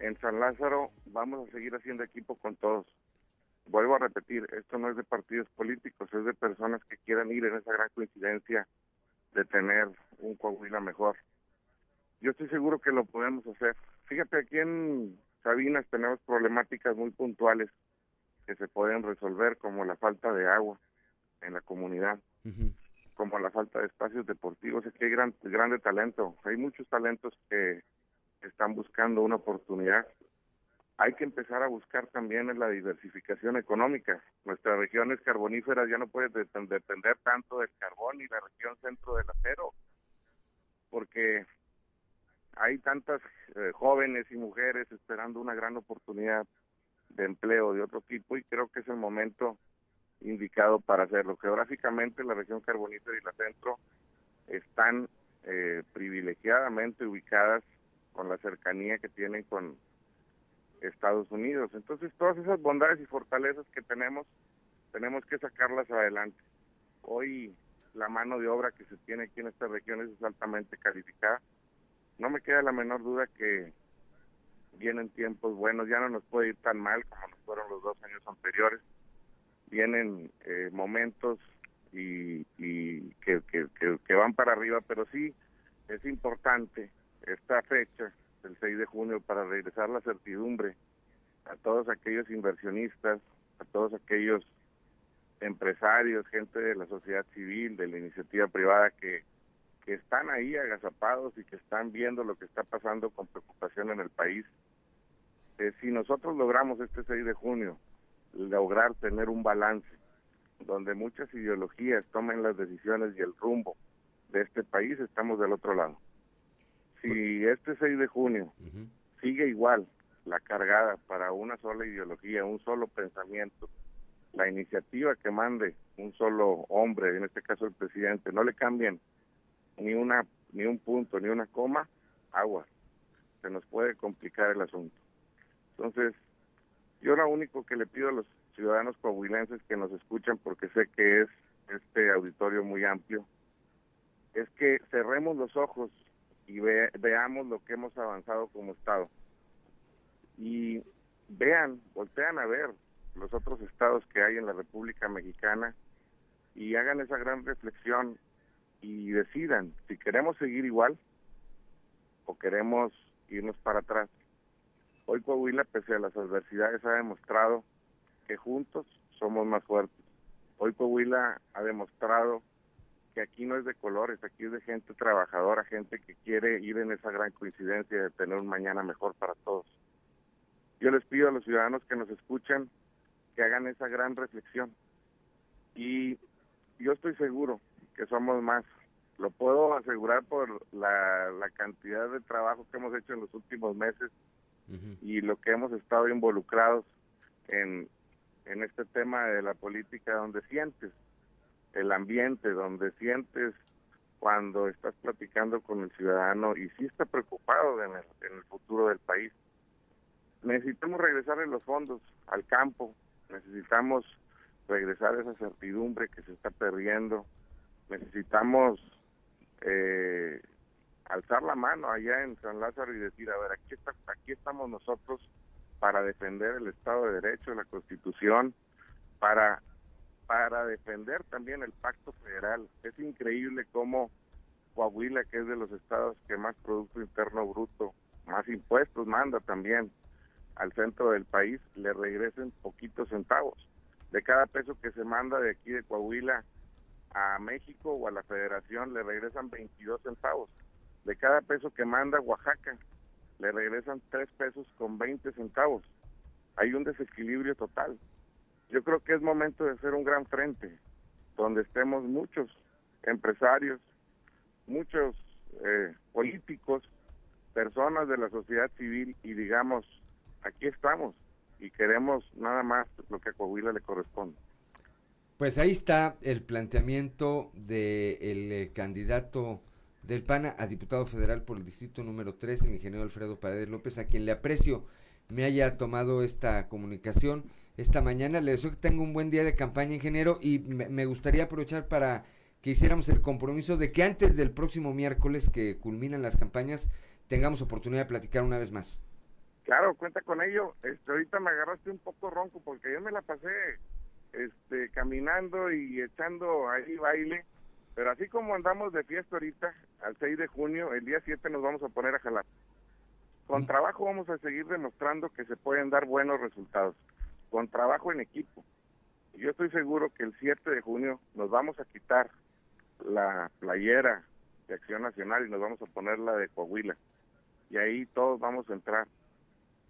en San Lázaro vamos a seguir haciendo equipo con todos. Vuelvo a repetir, esto no es de partidos políticos, es de personas que quieran ir en esa gran coincidencia de tener un Coahuila mejor. Yo estoy seguro que lo podemos hacer. Fíjate, aquí en Sabinas tenemos problemáticas muy puntuales que se pueden resolver, como la falta de agua en la comunidad, como la falta de espacios deportivos. Aquí hay gran, grande talento, hay muchos talentos que están buscando una oportunidad. Hay que empezar a buscar también en la diversificación económica. Nuestras regiones carboníferas ya no pueden depender tanto del carbón y la región centro del acero, porque hay tantas eh, jóvenes y mujeres esperando una gran oportunidad de empleo de otro tipo y creo que es el momento indicado para hacerlo. Geográficamente la región carbonífera y la centro están eh, privilegiadamente ubicadas con la cercanía que tienen con Estados Unidos. Entonces, todas esas bondades y fortalezas que tenemos, tenemos que sacarlas adelante. Hoy la mano de obra que se tiene aquí en estas regiones es altamente calificada. No me queda la menor duda que vienen tiempos buenos, ya no nos puede ir tan mal como nos fueron los dos años anteriores. Vienen eh, momentos y, que, que van para arriba, pero sí es importante esta fecha, el 6 de junio, para regresar la certidumbre a todos aquellos inversionistas, a todos aquellos empresarios, gente de la sociedad civil, de la iniciativa privada que, que están ahí agazapados y que están viendo lo que está pasando con preocupación en el país. Eh, si nosotros logramos este 6 de junio lograr tener un balance donde muchas ideologías tomen las decisiones y el rumbo de este país, estamos del otro lado si este 6 de junio sigue igual la cargada para una sola ideología, un solo pensamiento, la iniciativa que mande un solo hombre, en este caso el presidente, no le cambien ni una ni un punto, ni una coma, agua. Se nos puede complicar el asunto. Entonces, yo lo único que le pido a los ciudadanos coahuilenses que nos escuchan, porque sé que es este auditorio muy amplio, es que cerremos los ojos y veamos lo que hemos avanzado como Estado. Y vean, voltean a ver los otros estados que hay en la República Mexicana y hagan esa gran reflexión y decidan si queremos seguir igual o queremos irnos para atrás. Hoy Coahuila, pese a las adversidades, ha demostrado que juntos somos más fuertes. Hoy Coahuila ha demostrado que aquí no es de colores, aquí es de gente trabajadora, gente que quiere ir en esa gran coincidencia de tener un mañana mejor para todos. Yo les pido a los ciudadanos que nos escuchan que hagan esa gran reflexión. Y yo estoy seguro que somos más. Lo puedo asegurar por la, cantidad de trabajo que hemos hecho en los últimos meses y lo que hemos estado involucrados en, en este tema de la política donde sientes el ambiente, donde sientes cuando estás platicando con el ciudadano y sí está preocupado en el, futuro del país. Necesitamos regresar en los fondos al campo, necesitamos regresar esa certidumbre que se está perdiendo, necesitamos eh, alzar la mano allá en San Lázaro y decir, a ver, aquí, está, aquí estamos nosotros para defender el Estado de Derecho, la Constitución, para, para defender también el Pacto Federal. Es increíble cómo Coahuila, que es de los estados que más Producto Interno Bruto, más impuestos manda también al centro del país, le regresen poquitos centavos. De cada peso que se manda de aquí de Coahuila a México o a la federación, le regresan 22 centavos. De cada peso que manda Oaxaca, le regresan 3 pesos con 20 centavos. Hay un desequilibrio total. Yo creo que es momento de hacer un gran frente, donde estemos muchos empresarios, muchos eh, políticos, personas de la sociedad civil y digamos, aquí estamos y queremos nada más lo que a Coahuila le corresponde. Pues ahí está el planteamiento del eh, candidato del PANA a diputado federal por el distrito número 3, el ingeniero Alfredo Paredes López, a quien le aprecio me haya tomado esta comunicación esta mañana. Le deseo que tenga un buen día de campaña, ingeniero, y me gustaría aprovechar para que hiciéramos el compromiso de que antes del próximo miércoles que culminan las campañas tengamos oportunidad de platicar una vez más. Claro, cuenta con ello. Este, ahorita me agarraste un poco ronco porque yo me la pasé este, caminando y echando ahí baile. Pero así como andamos de fiesta ahorita, al 6 de junio, el día 7 nos vamos a poner a jalar. Con mm. trabajo vamos a seguir demostrando que se pueden dar buenos resultados. Con trabajo en equipo. Yo estoy seguro que el 7 de junio nos vamos a quitar la playera de Acción Nacional y nos vamos a poner la de Coahuila. Y ahí todos vamos a entrar.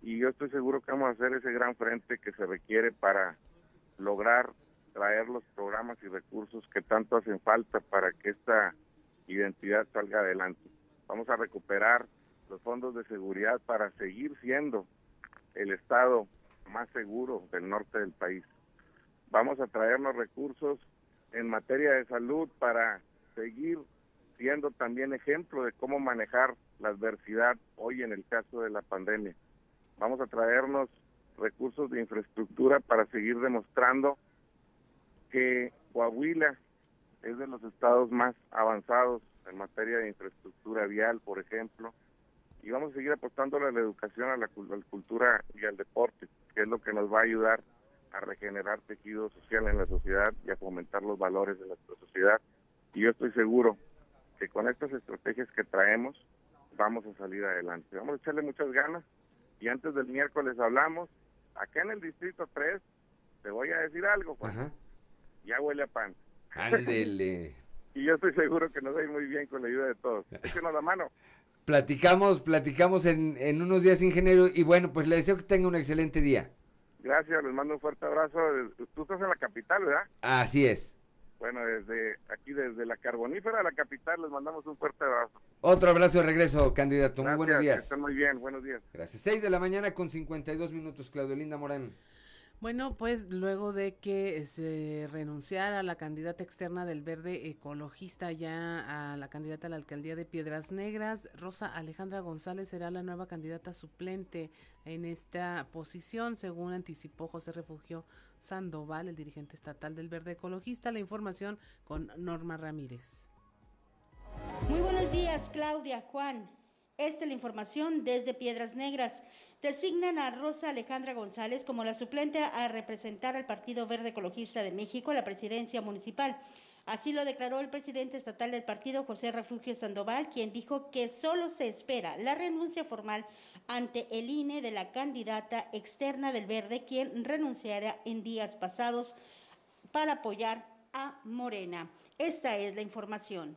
Y yo estoy seguro que vamos a hacer ese gran frente que se requiere para lograr traer los programas y recursos que tanto hacen falta para que esta identidad salga adelante. Vamos a recuperar los fondos de seguridad para seguir siendo el estado más seguro del norte del país. Vamos a traernos recursos en materia de salud para seguir siendo también ejemplo de cómo manejar la adversidad hoy en el caso de la pandemia. Vamos a traernos recursos de infraestructura para seguir demostrando que Coahuila es de los estados más avanzados en materia de infraestructura vial, por ejemplo, y vamos a seguir apostando a la educación, a la, a la cultura y al deporte, que es lo que nos va a ayudar a regenerar tejido social en la sociedad y a fomentar los valores de nuestra sociedad. Y yo estoy seguro que con estas estrategias que traemos vamos a salir adelante. Vamos a echarle muchas ganas y antes del miércoles hablamos. Acá en el Distrito 3, te voy a decir algo, Juan. Ya huele a pan. Ándele. y yo estoy seguro que nos va a ir muy bien con la ayuda de todos. Échenos la mano. Platicamos, platicamos en, en unos días, ingeniero, y bueno, pues le deseo que tenga un excelente día. Gracias, les mando un fuerte abrazo. Tú estás en la capital, ¿verdad? Así es. Bueno, desde aquí, desde la carbonífera de la capital, les mandamos un fuerte abrazo. Otro abrazo de regreso, candidato. muy buenos días. Estén muy bien, buenos días. Gracias. Seis de la mañana con 52 minutos, Claudio Linda Morán. Bueno, pues luego de que se renunciara la candidata externa del Verde Ecologista ya a la candidata a la alcaldía de Piedras Negras, Rosa Alejandra González será la nueva candidata suplente en esta posición, según anticipó José Refugio Sandoval, el dirigente estatal del Verde Ecologista. La información con Norma Ramírez. Muy buenos días, Claudia, Juan. Esta es la información desde Piedras Negras designan a Rosa Alejandra González como la suplente a representar al Partido Verde Ecologista de México a la presidencia municipal. Así lo declaró el presidente estatal del partido, José Refugio Sandoval, quien dijo que solo se espera la renuncia formal ante el INE de la candidata externa del Verde, quien renunciará en días pasados para apoyar a Morena. Esta es la información.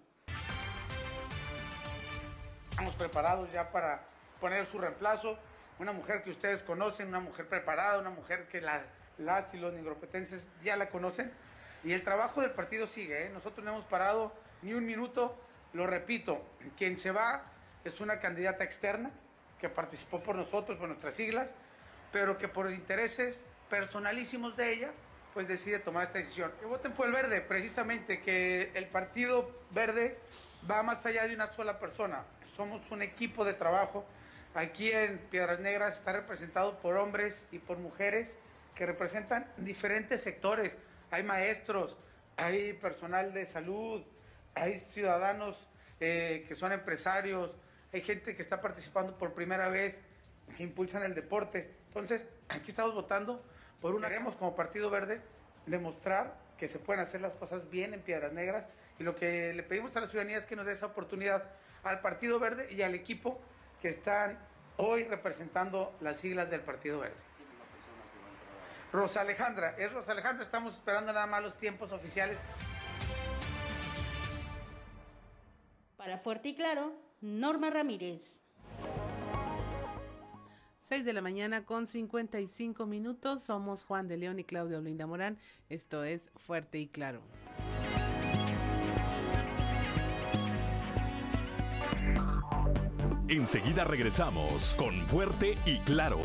Estamos preparados ya para poner su reemplazo una mujer que ustedes conocen, una mujer preparada, una mujer que las y los nigropetenses ya la conocen. Y el trabajo del partido sigue, ¿eh? nosotros no hemos parado ni un minuto, lo repito, quien se va es una candidata externa que participó por nosotros, por nuestras siglas, pero que por intereses personalísimos de ella, pues decide tomar esta decisión. Que voten por el verde, precisamente, que el partido verde va más allá de una sola persona. Somos un equipo de trabajo Aquí en Piedras Negras está representado por hombres y por mujeres que representan diferentes sectores. Hay maestros, hay personal de salud, hay ciudadanos eh, que son empresarios, hay gente que está participando por primera vez, que impulsan el deporte. Entonces, aquí estamos votando por una... Queremos como Partido Verde demostrar que se pueden hacer las cosas bien en Piedras Negras y lo que le pedimos a la ciudadanía es que nos dé esa oportunidad al Partido Verde y al equipo que están hoy representando las siglas del Partido Verde. Rosa Alejandra, es Rosa Alejandra, estamos esperando nada más los tiempos oficiales. Para Fuerte y Claro, Norma Ramírez. 6 de la mañana con 55 minutos. Somos Juan de León y Claudia Olinda Morán. Esto es Fuerte y Claro. Enseguida regresamos con Fuerte y Claro.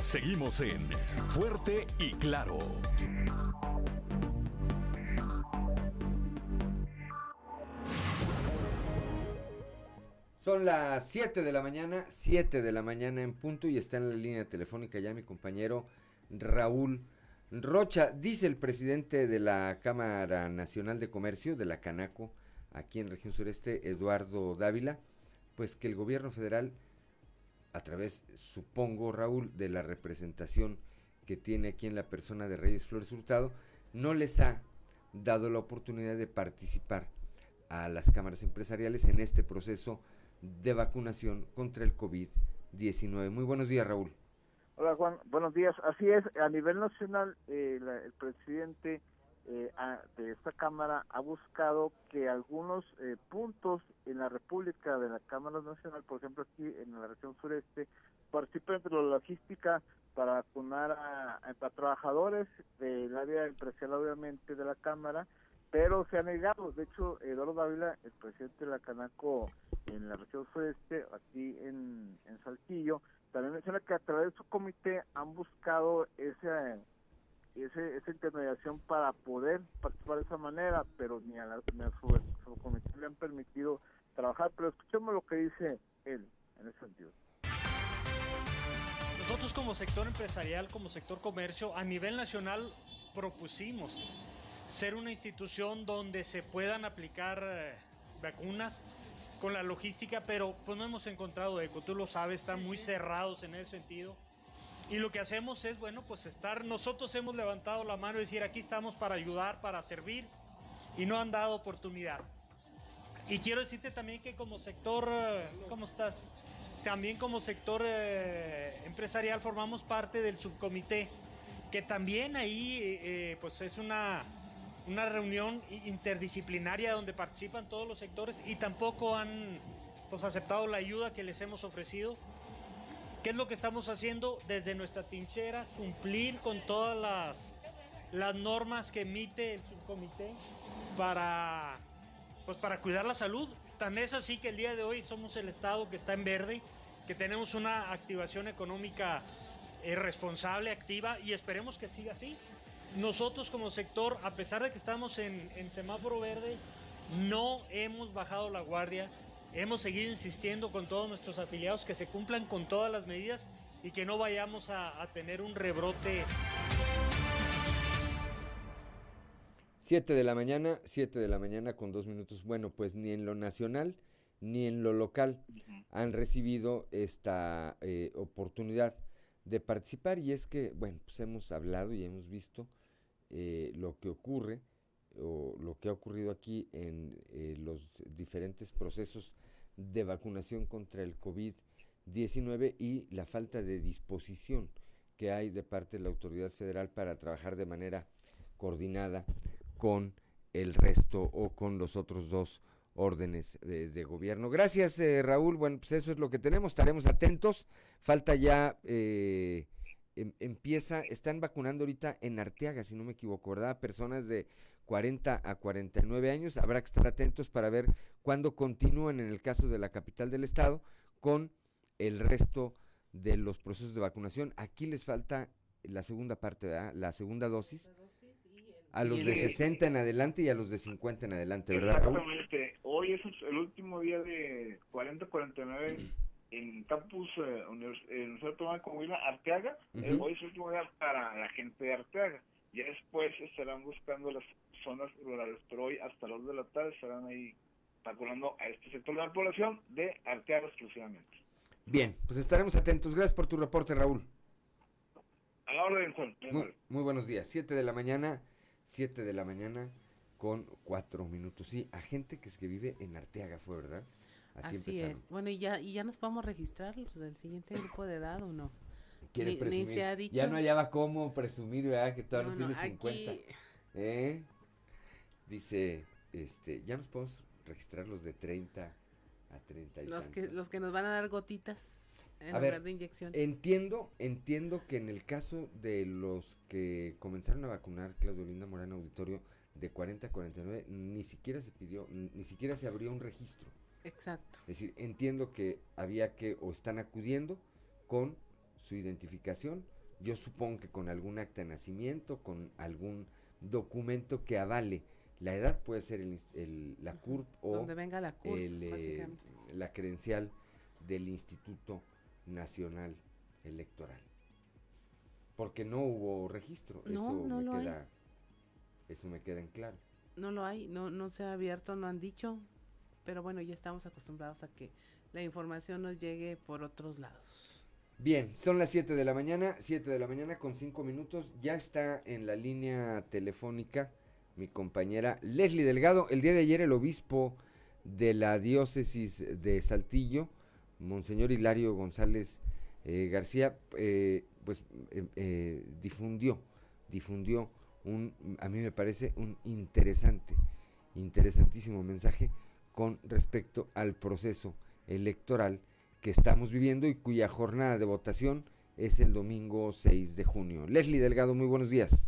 Seguimos en Fuerte y Claro. Son las 7 de la mañana, 7 de la mañana en punto y está en la línea telefónica ya mi compañero Raúl Rocha. Dice el presidente de la Cámara Nacional de Comercio, de la Canaco, aquí en región sureste, Eduardo Dávila, pues que el gobierno federal, a través, supongo Raúl, de la representación que tiene aquí en la persona de Reyes Flores Hurtado, no les ha dado la oportunidad de participar a las cámaras empresariales en este proceso de vacunación contra el COVID-19. Muy buenos días, Raúl. Hola, Juan. Buenos días. Así es, a nivel nacional, eh, la, el presidente eh, a, de esta Cámara ha buscado que algunos eh, puntos en la República de la Cámara Nacional, por ejemplo aquí en la región sureste, participen de la logística para vacunar a, trabajadores del área empresarial, obviamente, de la Cámara, pero se ha negado. De hecho, Eduardo Dávila, el presidente de la Canaco en la región sureste, aquí en, en Saltillo, también menciona que a través de su comité han buscado ese, ese, esa intermediación para poder participar de esa manera, pero ni a, la, ni a su, su, comité le han permitido trabajar. Pero escuchemos lo que dice él en ese sentido. Nosotros como sector empresarial, como sector comercio, a nivel nacional propusimos ser una institución donde se puedan aplicar eh, vacunas con la logística, pero pues no hemos encontrado eco, tú lo sabes, están muy cerrados en ese sentido. Y lo que hacemos es, bueno, pues estar, nosotros hemos levantado la mano y decir, aquí estamos para ayudar, para servir, y no han dado oportunidad. Y quiero decirte también que como sector, eh, ¿cómo estás? También como sector eh, empresarial formamos parte del subcomité, que también ahí eh, pues es una, una reunión interdisciplinaria donde participan todos los sectores y tampoco han pues, aceptado la ayuda que les hemos ofrecido. ¿Qué es lo que estamos haciendo desde nuestra trinchera? Cumplir con todas las, las normas que emite el subcomité para, pues, para cuidar la salud. Tan es así que el día de hoy somos el estado que está en verde, que tenemos una activación económica eh, responsable, activa y esperemos que siga así nosotros como sector, a pesar de que estamos en, en, semáforo verde, no hemos bajado la guardia, hemos seguido insistiendo con todos nuestros afiliados que se cumplan con todas las medidas y que no vayamos a, a tener un rebrote. 7 de la mañana, 7 de la mañana con dos minutos. Bueno, pues ni en lo nacional ni en lo local han recibido esta eh, oportunidad de participar y es que, bueno, pues hemos hablado y hemos visto eh, lo que ocurre o lo que ha ocurrido aquí en eh, los diferentes procesos de vacunación contra el COVID-19 y la falta de disposición que hay de parte de la autoridad federal para trabajar de manera coordinada con el resto o con los otros dos órdenes de, gobierno. Gracias, eh, Raúl. Bueno, pues eso es lo que tenemos. Estaremos atentos. Falta ya, eh, em, empieza, están vacunando ahorita en Arteaga, si no me equivoco, ¿verdad? Personas de 40 a 49 años. Habrá que estar atentos para ver cuándo continúan en el caso de la capital del estado con el resto de los procesos de vacunación. Aquí les falta la segunda parte, ¿verdad? La segunda dosis. A los de 60 en adelante y a los de 50 en adelante, ¿verdad, Raúl? Exactamente. Hoy es el último día de 40-49 en Campus eh, Universidad Autónoma de Coahuila, Arteaga. Uh -huh. eh, hoy es el último día para la gente de Arteaga. Ya después estarán buscando las zonas rurales, pero hoy hasta las 2 de la tarde estarán ahí calculando a este sector de la población de Arteaga exclusivamente. Bien, pues estaremos atentos. Gracias por tu reporte, Raúl. A la orden, Juan. Muy, muy buenos días. Siete de la mañana, siete de la mañana con cuatro minutos. Sí, a gente que es que vive en Arteaga fue, ¿verdad? Así, es. Bueno, y ya, y ya nos podemos registrar los del siguiente grupo de edad o no. Quiere Ni- ni presumir. se ha dicho. Ya no hallaba cómo presumir, ¿verdad? Que todavía no, No, no, tiene 50. aquí- ¿Eh? Dice, este, ya nos podemos registrar los de 30 a 30 y Los que, los que nos van a dar gotitas en A lugar ver, de inyección. entiendo, entiendo que en el caso de los que comenzaron a vacunar, Claudio Linda Morán Auditorio, de 40 a 49, ni siquiera se pidió, ni siquiera se abrió un registro. Exacto. Es decir, entiendo que había que, o están acudiendo con su identificación, yo supongo que con algún acta de nacimiento, con algún documento que avale la edad, puede ser el, la CURP o Donde venga la CURP, el, eh, la credencial del Instituto Nacional Electoral. Porque no hubo registro, No, eso no me hay. queda, eso me queda en claro. No lo hay, no, no se ha abierto, no han dicho, pero bueno, ya estamos acostumbrados a que la información nos llegue por otros lados. Bien, son las 7 de la mañana, 7 de la mañana con 5 minutos. Ya está en la línea telefónica mi compañera Leslie Delgado. El día de ayer el obispo de la diócesis de Saltillo, Monseñor Hilario González eh, García, eh, pues eh, eh, difundió, difundió un, a mí me parece un interesante, interesantísimo mensaje con respecto al proceso electoral que estamos viviendo y cuya jornada de votación es el domingo 6 de junio. Leslie Delgado, muy buenos días.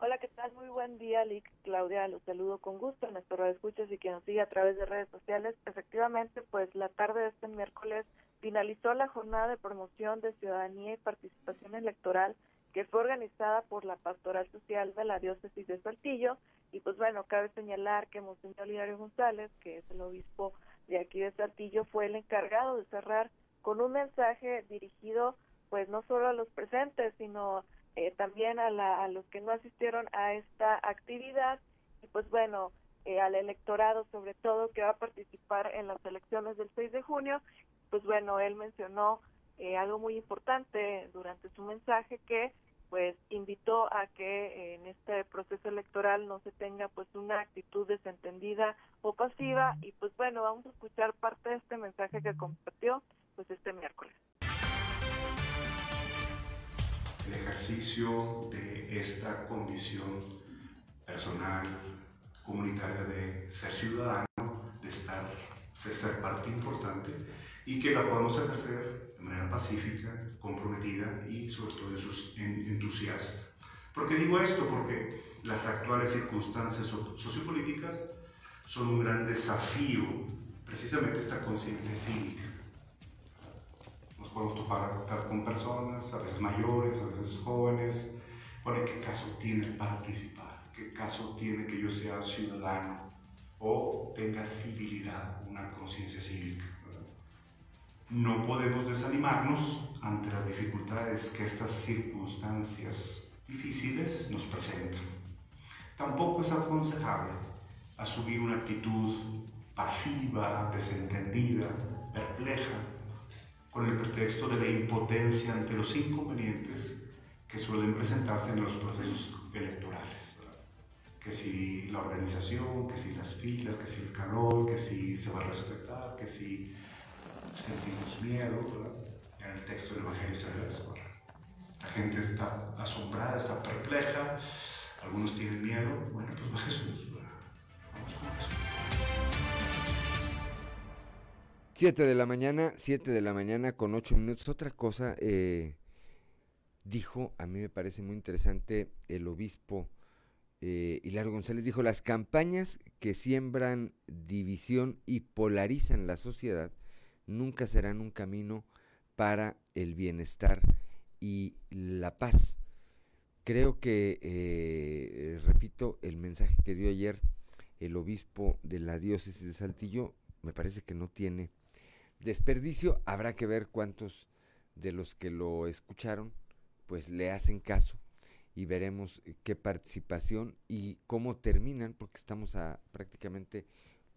Hola, ¿qué tal? Muy buen día, Lick. Claudia, los saludo con gusto. Nuestro escuchas y quien nos sigue a través de redes sociales. Efectivamente, pues la tarde de este miércoles finalizó la jornada de promoción de ciudadanía y participación electoral que fue organizada por la Pastoral Social de la Diócesis de Saltillo. Y pues bueno, cabe señalar que Monseñor Hilario González, que es el obispo de aquí de Saltillo, fue el encargado de cerrar con un mensaje dirigido pues no solo a los presentes, sino eh, también a, la, a los que no asistieron a esta actividad y pues bueno, eh, al electorado sobre todo que va a participar en las elecciones del 6 de junio, pues bueno, él mencionó eh, algo muy importante durante su mensaje que pues invitó a que en este proceso electoral no se tenga pues una actitud desentendida o pasiva y pues bueno, vamos a escuchar parte de este mensaje que compartió pues este miércoles. el ejercicio de esta condición personal, comunitaria de ser ciudadano, de estar, de ser parte importante y que la podemos ejercer de manera pacífica, comprometida y sobre todo entusiasta. ¿Por qué digo esto? Porque las actuales circunstancias so- sociopolíticas son un gran desafío, precisamente esta conciencia cívica nos podemos topar con personas, a veces mayores, a veces jóvenes. ¿qué caso tiene participar? ¿Qué caso tiene que yo sea ciudadano o tenga civilidad, una conciencia cívica? No podemos desanimarnos ante las dificultades que estas circunstancias difíciles nos presentan. Tampoco es aconsejable asumir una actitud pasiva, desentendida, perpleja, con el pretexto de la impotencia ante los inconvenientes que suelen presentarse en los procesos electorales. Que si la organización, que si las filas, que si el calor, que si se va a respetar, que si sentimos miedo. ¿verdad? En el texto del Evangelio se ve eso. La gente está asombrada, está perpleja, algunos tienen miedo. Bueno, pues va Jesús. Vamos con Jesús. 7 de la mañana, 7 de la mañana con 8 minutos. Otra cosa, eh, dijo, a mí me parece muy interesante, el obispo eh, Hilario González dijo, las campañas que siembran división y polarizan la sociedad nunca serán un camino para el bienestar y la paz. Creo que, eh, repito, el mensaje que dio ayer el obispo de la diócesis de Saltillo me parece que no tiene desperdicio. Habrá que ver cuántos de los que lo escucharon pues le hacen caso y veremos eh, qué participación y cómo terminan, porque estamos a prácticamente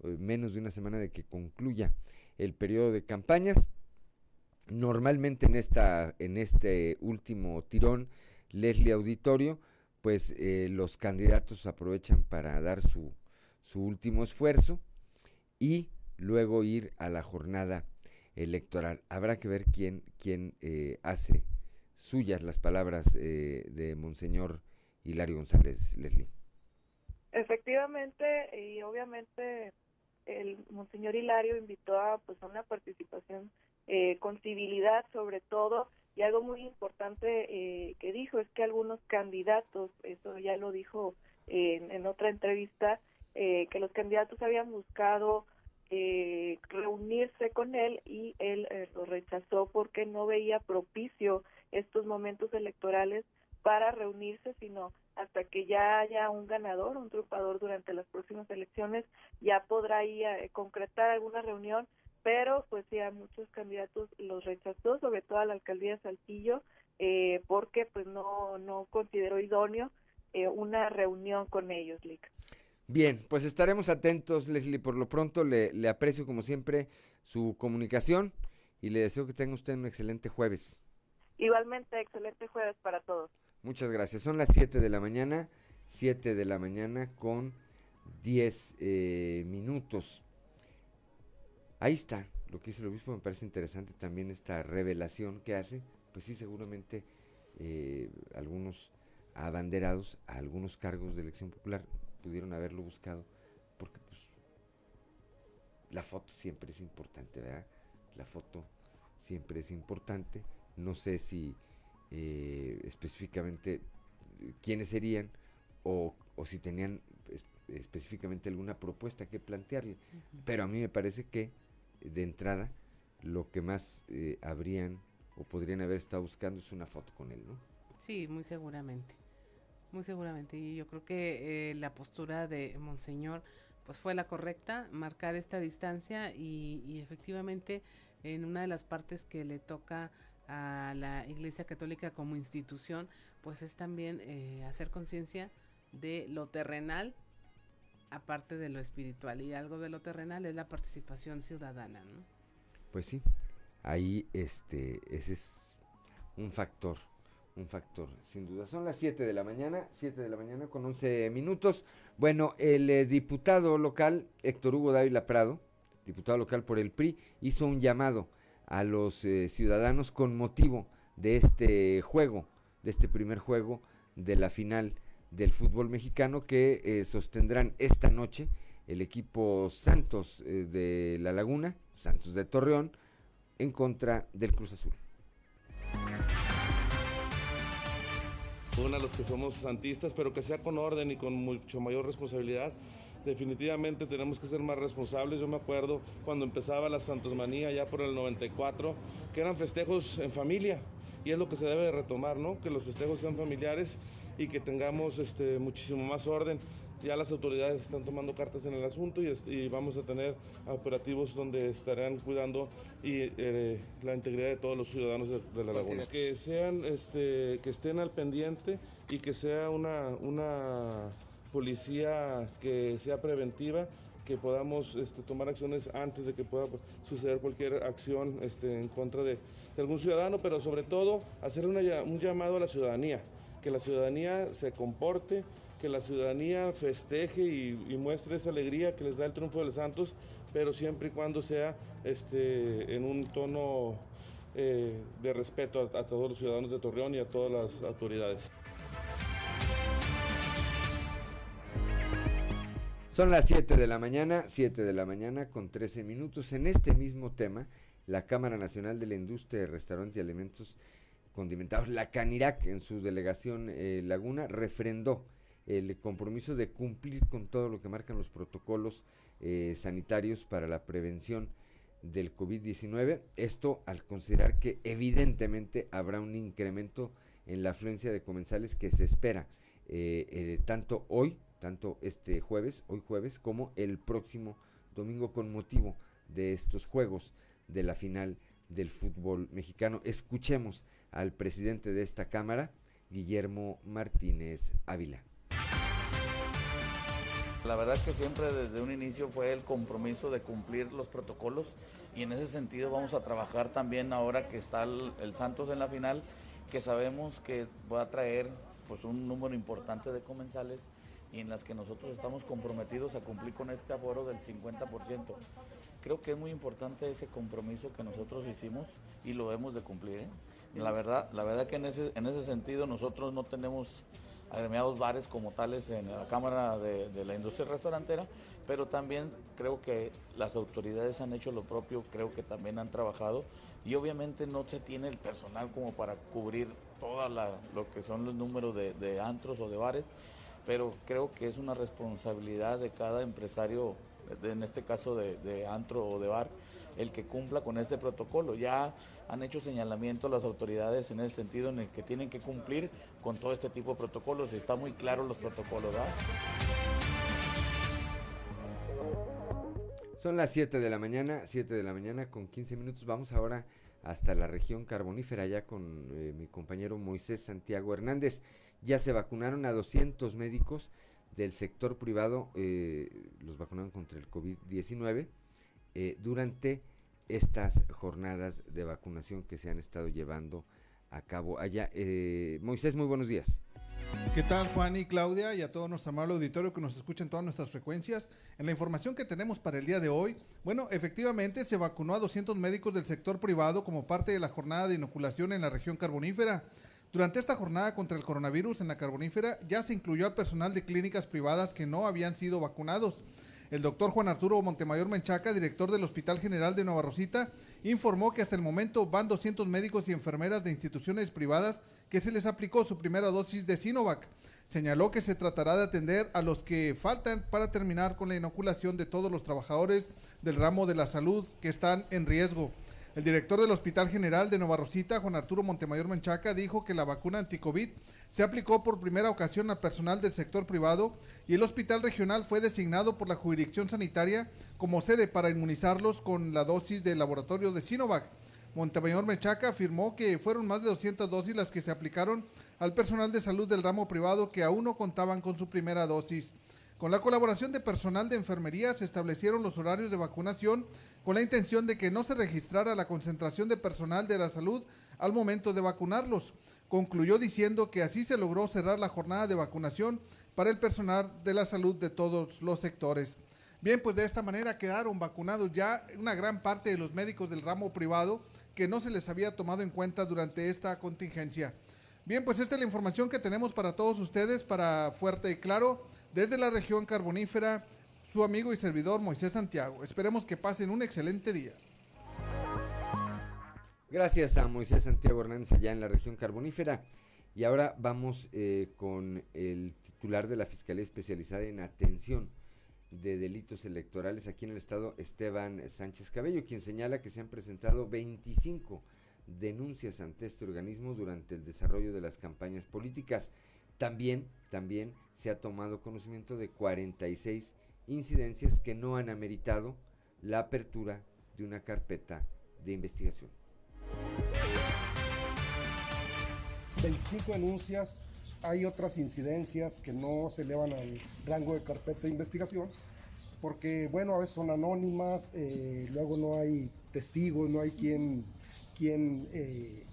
eh, menos de una semana de que concluya el periodo de campañas. Normalmente en, esta, en este último tirón, Leslie Auditorio, pues eh, los candidatos aprovechan para dar su, su último esfuerzo y luego ir a la jornada electoral. Habrá que ver quién, quién eh, hace suyas las palabras eh, de Monseñor Hilario González Leslie. Efectivamente, y obviamente el Monseñor Hilario invitó a, pues, a una participación eh, con civilidad sobre todo, y algo muy importante eh, que dijo es que algunos candidatos, eso ya lo dijo en, en otra entrevista, eh, que los candidatos habían buscado eh, reunirse con él y él eh, lo rechazó porque no veía propicio estos momentos electorales para reunirse, sino hasta que ya haya un ganador, un triunfador durante las próximas elecciones, ya podrá ir a concretar alguna reunión, pero pues sí a muchos candidatos los rechazó, sobre todo a la alcaldía de Saltillo, eh, porque pues no, no consideró idóneo eh, una reunión con ellos, Lick. Bien, pues estaremos atentos, Leslie. Por lo pronto le, le, aprecio como siempre su comunicación y le deseo que tenga usted un excelente jueves. Igualmente, excelente jueves para todos. Muchas gracias. Son las 7 de la mañana, 7 de la mañana con 10 eh, minutos. Ahí está lo que dice el obispo, me parece interesante también esta revelación que hace. Pues sí, seguramente eh, algunos abanderados a algunos cargos de elección popular pudieron haberlo buscado, porque pues la foto siempre es importante, ¿verdad? La foto siempre es importante. No sé si eh, específicamente quiénes serían o, o si tenían es, específicamente alguna propuesta que plantearle. Uh -huh. Pero a mí me parece que de entrada lo que más eh, habrían o podrían haber estado buscando es una foto con él, ¿no? Sí, muy seguramente muy seguramente y yo creo que eh, la postura de monseñor pues fue la correcta marcar esta distancia y, y, efectivamente en una de las partes que le toca a la iglesia católica como institución pues es también eh, hacer conciencia de lo terrenal aparte de lo espiritual y algo de lo terrenal es la participación ciudadana ¿no? pues sí ahí este ese es un factor un factor, sin duda. Son las 7 de la mañana, 7 de la mañana con 11 minutos. Bueno, el eh, diputado local, Héctor Hugo Dávila Prado, diputado local por el PRI, hizo un llamado a los eh, ciudadanos con motivo de este juego, de este primer juego de la final del fútbol mexicano que eh, sostendrán esta noche el equipo Santos de La Laguna, Santos de Torreón, en contra del Cruz Azul. una a los que somos santistas, pero que sea con orden y con mucho mayor responsabilidad. Definitivamente tenemos que ser más responsables. Yo me acuerdo cuando empezaba la Santosmanía ya por el 94, que eran festejos en familia y es lo que se debe de retomar, ¿no? Que los festejos sean familiares y que tengamos este, muchísimo más orden. Ya las autoridades están tomando cartas en el asunto y, y vamos a tener operativos donde estarán cuidando y, eh, la integridad de todos los ciudadanos de, de la laguna. Que sean, este, que estén al pendiente y que sea una, una policía que sea preventiva que podamos este, tomar acciones antes de que pueda suceder cualquier acción este, en contra de, algún ciudadano, pero sobre todo hacer un llamado a la ciudadanía, que la ciudadanía se comporte, que la ciudadanía festeje y, muestre esa alegría que les da el triunfo de los Santos, pero siempre y cuando sea este, en un tono eh, de respeto a, todos los ciudadanos de Torreón y a todas las autoridades. Son las 7 de la mañana, 7 de la mañana con 13 minutos. En este mismo tema, la Cámara Nacional de la Industria de Restaurantes y Alimentos Condimentados, la CANIRAC, en su delegación eh, Laguna, refrendó el compromiso de cumplir con todo lo que marcan los protocolos eh, sanitarios para la prevención del COVID-19. Esto al considerar que evidentemente habrá un incremento en la afluencia de comensales que se espera eh, eh, tanto hoy, tanto este jueves, hoy jueves, como el próximo domingo con motivo de estos juegos de la final del fútbol mexicano. Escuchemos al presidente de esta Cámara, Guillermo Martínez Ávila. La verdad que siempre desde un inicio fue el compromiso de cumplir los protocolos y en ese sentido vamos a trabajar también ahora que está el, Santos en la final, que sabemos que va a traer pues un número importante de comensales y en las que nosotros estamos comprometidos a cumplir con este aforo del 50%. Creo que es muy importante ese compromiso que nosotros hicimos y lo hemos de cumplir. ¿eh? La verdad, la verdad que en ese, en ese sentido nosotros no tenemos agremiados bares como tales en la Cámara de, de, la Industria Restaurantera, pero también creo que las autoridades han hecho lo propio, creo que también han trabajado y obviamente no se tiene el personal como para cubrir toda la, lo que son los números de, de antros o de bares, pero creo que es una responsabilidad de cada empresario, en este caso de, antro o de bar, el que cumpla con este protocolo. Ya han hecho señalamiento las autoridades en ese sentido en el que tienen que cumplir con todo este tipo de protocolos. Está muy claro los protocolos, ¿verdad? Son las 7 de la mañana, 7 de la mañana con 15 minutos. Vamos ahora hasta la región carbonífera, ya con eh, mi compañero Moisés Santiago Hernández. Ya se vacunaron a 200 médicos del sector privado, eh, los vacunaron contra el COVID-19 eh, durante estas jornadas de vacunación que se han estado llevando a cabo allá. Eh, Moisés, muy buenos días. ¿Qué tal Juan y Claudia y a todo nuestro amable auditorio que nos escucha en todas nuestras frecuencias? En la información que tenemos para el día de hoy, bueno, efectivamente se vacunó a 200 médicos del sector privado como parte de la jornada de inoculación en la región carbonífera. Durante esta jornada contra el coronavirus en la carbonífera ya se incluyó al personal de clínicas privadas que no habían sido vacunados. El doctor Juan Arturo Montemayor Menchaca, director del Hospital General de Nueva Rosita, informó que hasta el momento van 200 médicos y enfermeras de instituciones privadas que se les aplicó su primera dosis de Sinovac. Señaló que se tratará de atender a los que faltan para terminar con la inoculación de todos los trabajadores del ramo de la salud que están en riesgo. El director del Hospital General de Nueva Rosita, Juan Arturo Montemayor Menchaca, dijo que la vacuna anticovid se aplicó por primera ocasión al personal del sector privado y el hospital regional fue designado por la jurisdicción sanitaria como sede para inmunizarlos con la dosis del laboratorio de Sinovac. Montemayor Menchaca afirmó que fueron más de 200 dosis las que se aplicaron al personal de salud del ramo privado que aún no contaban con su primera dosis. Con la colaboración de personal de enfermería se establecieron los horarios de vacunación con la intención de que no se registrara la concentración de personal de la salud al momento de vacunarlos. Concluyó diciendo que así se logró cerrar la jornada de vacunación para el personal de la salud de todos los sectores. Bien, pues de esta manera quedaron vacunados ya una gran parte de los médicos del ramo privado que no se les había tomado en cuenta durante esta contingencia. Bien, pues esta es la información que tenemos para todos ustedes, para Fuerte y Claro. Desde la región carbonífera, su amigo y servidor Moisés Santiago. Esperemos que pasen un excelente día. Gracias a Moisés Santiago Hernández allá en la región carbonífera. Y ahora vamos eh, con el titular de la Fiscalía Especializada en Atención de Delitos Electorales aquí en el estado, Esteban Sánchez Cabello, quien señala que se han presentado 25 denuncias ante este organismo durante el desarrollo de las campañas políticas. También, también se ha tomado conocimiento de 46 incidencias que no han ameritado la apertura de una carpeta de investigación. 25 denuncias, hay otras incidencias que no se elevan al rango de carpeta de investigación, porque bueno, a veces son anónimas, eh, luego no hay testigos, no hay quien, quien eh,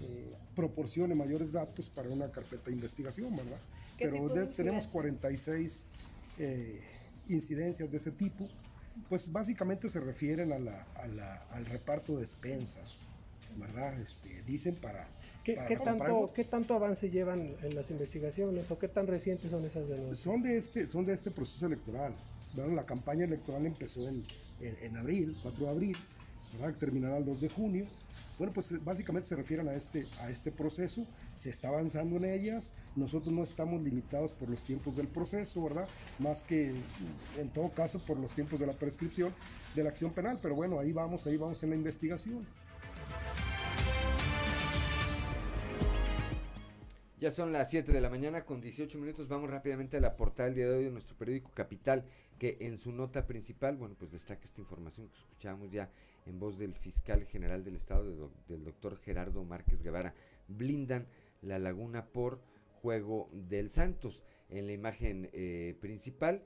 eh, proporcione mayores datos para una carpeta de investigación, ¿verdad? Pero de, tenemos 46 eh, incidencias de ese tipo, pues básicamente se refieren a la, a la, al reparto de despensas, ¿verdad? Este, dicen para... ¿Qué, para ¿qué tanto, ¿Qué tanto avance llevan en las investigaciones o qué tan recientes son esas denuncias? Son de este, son de este proceso electoral. La campaña electoral empezó en, en, en abril, 4 de abril, ¿verdad? terminará el 2 de junio. Bueno, pues básicamente se refieren a este, a este proceso, se está avanzando en ellas, nosotros no estamos limitados por los tiempos del proceso, ¿verdad? Más que en todo caso por los tiempos de la prescripción de la acción penal, pero bueno, ahí vamos, ahí vamos en la investigación. Ya son las 7 de la mañana con 18 minutos. Vamos rápidamente a la portada del día de hoy de nuestro periódico Capital, que en su nota principal, bueno, pues destaca esta información que escuchábamos ya en voz del fiscal general del estado, de del doctor Gerardo Márquez Guevara. Blindan la laguna por juego del Santos. En la imagen eh, principal,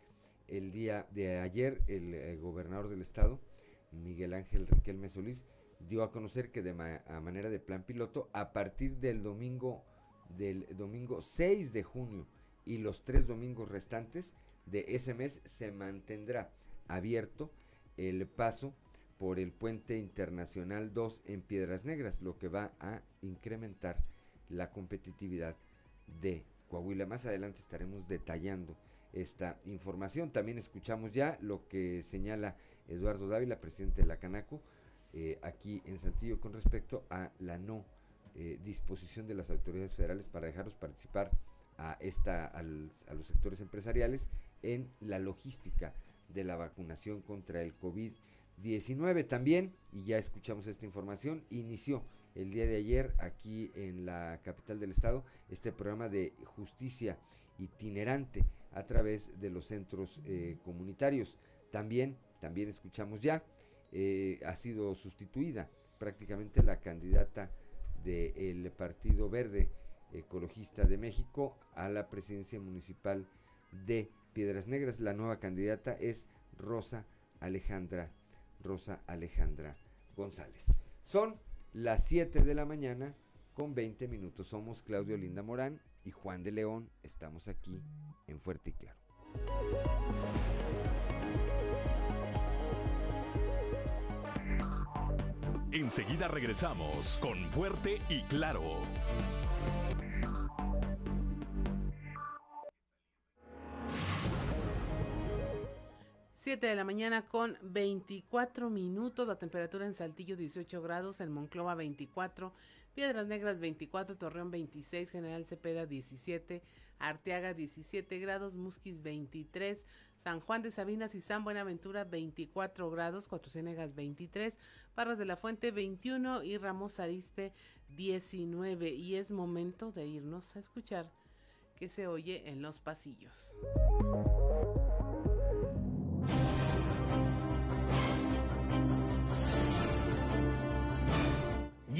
el día de ayer el eh, gobernador del estado, Miguel Ángel Riquelme Solís, dio a conocer que de a manera de plan piloto, a partir del domingo, del domingo 6 de junio y los tres domingos restantes de ese mes se mantendrá abierto el paso por el puente internacional 2 en Piedras Negras, lo que va a incrementar la competitividad de Coahuila. Más adelante estaremos detallando esta información. También escuchamos ya lo que señala Eduardo Dávila, presidente de la Canaco, eh, aquí en Santillo con respecto a la no eh, disposición de las autoridades federales para dejarlos participar a, esta, a los sectores empresariales en la logística de la vacunación contra el COVID-19 también, y ya escuchamos esta información, inició el día de ayer aquí en la capital del estado este programa de justicia itinerante a través de los centros eh, comunitarios. También, también escuchamos ya, eh, ha sido sustituida prácticamente la candidata del Partido Verde Ecologista de México a la presidencia municipal de Piedras Negras. La nueva candidata es Rosa Alejandra, Rosa Alejandra González. Son las 7 de la mañana con 20 minutos. Somos Claudio Linda Morán y Juan de León. Estamos aquí en Fuerte y Claro. Enseguida regresamos con Fuerte y Claro. 7 de la mañana con 24 minutos, la temperatura en Saltillo 18 grados, en Monclova 24, Piedras Negras 24, Torreón 26, General Cepeda 17, Arteaga 17 grados, Musquis 23, San Juan de Sabinas y San Buenaventura 24 grados, Cuatro Ciénegas 23, Parras de la Fuente 21 y Ramos Arispe 19. Y es momento de irnos a escuchar qué se oye en los pasillos.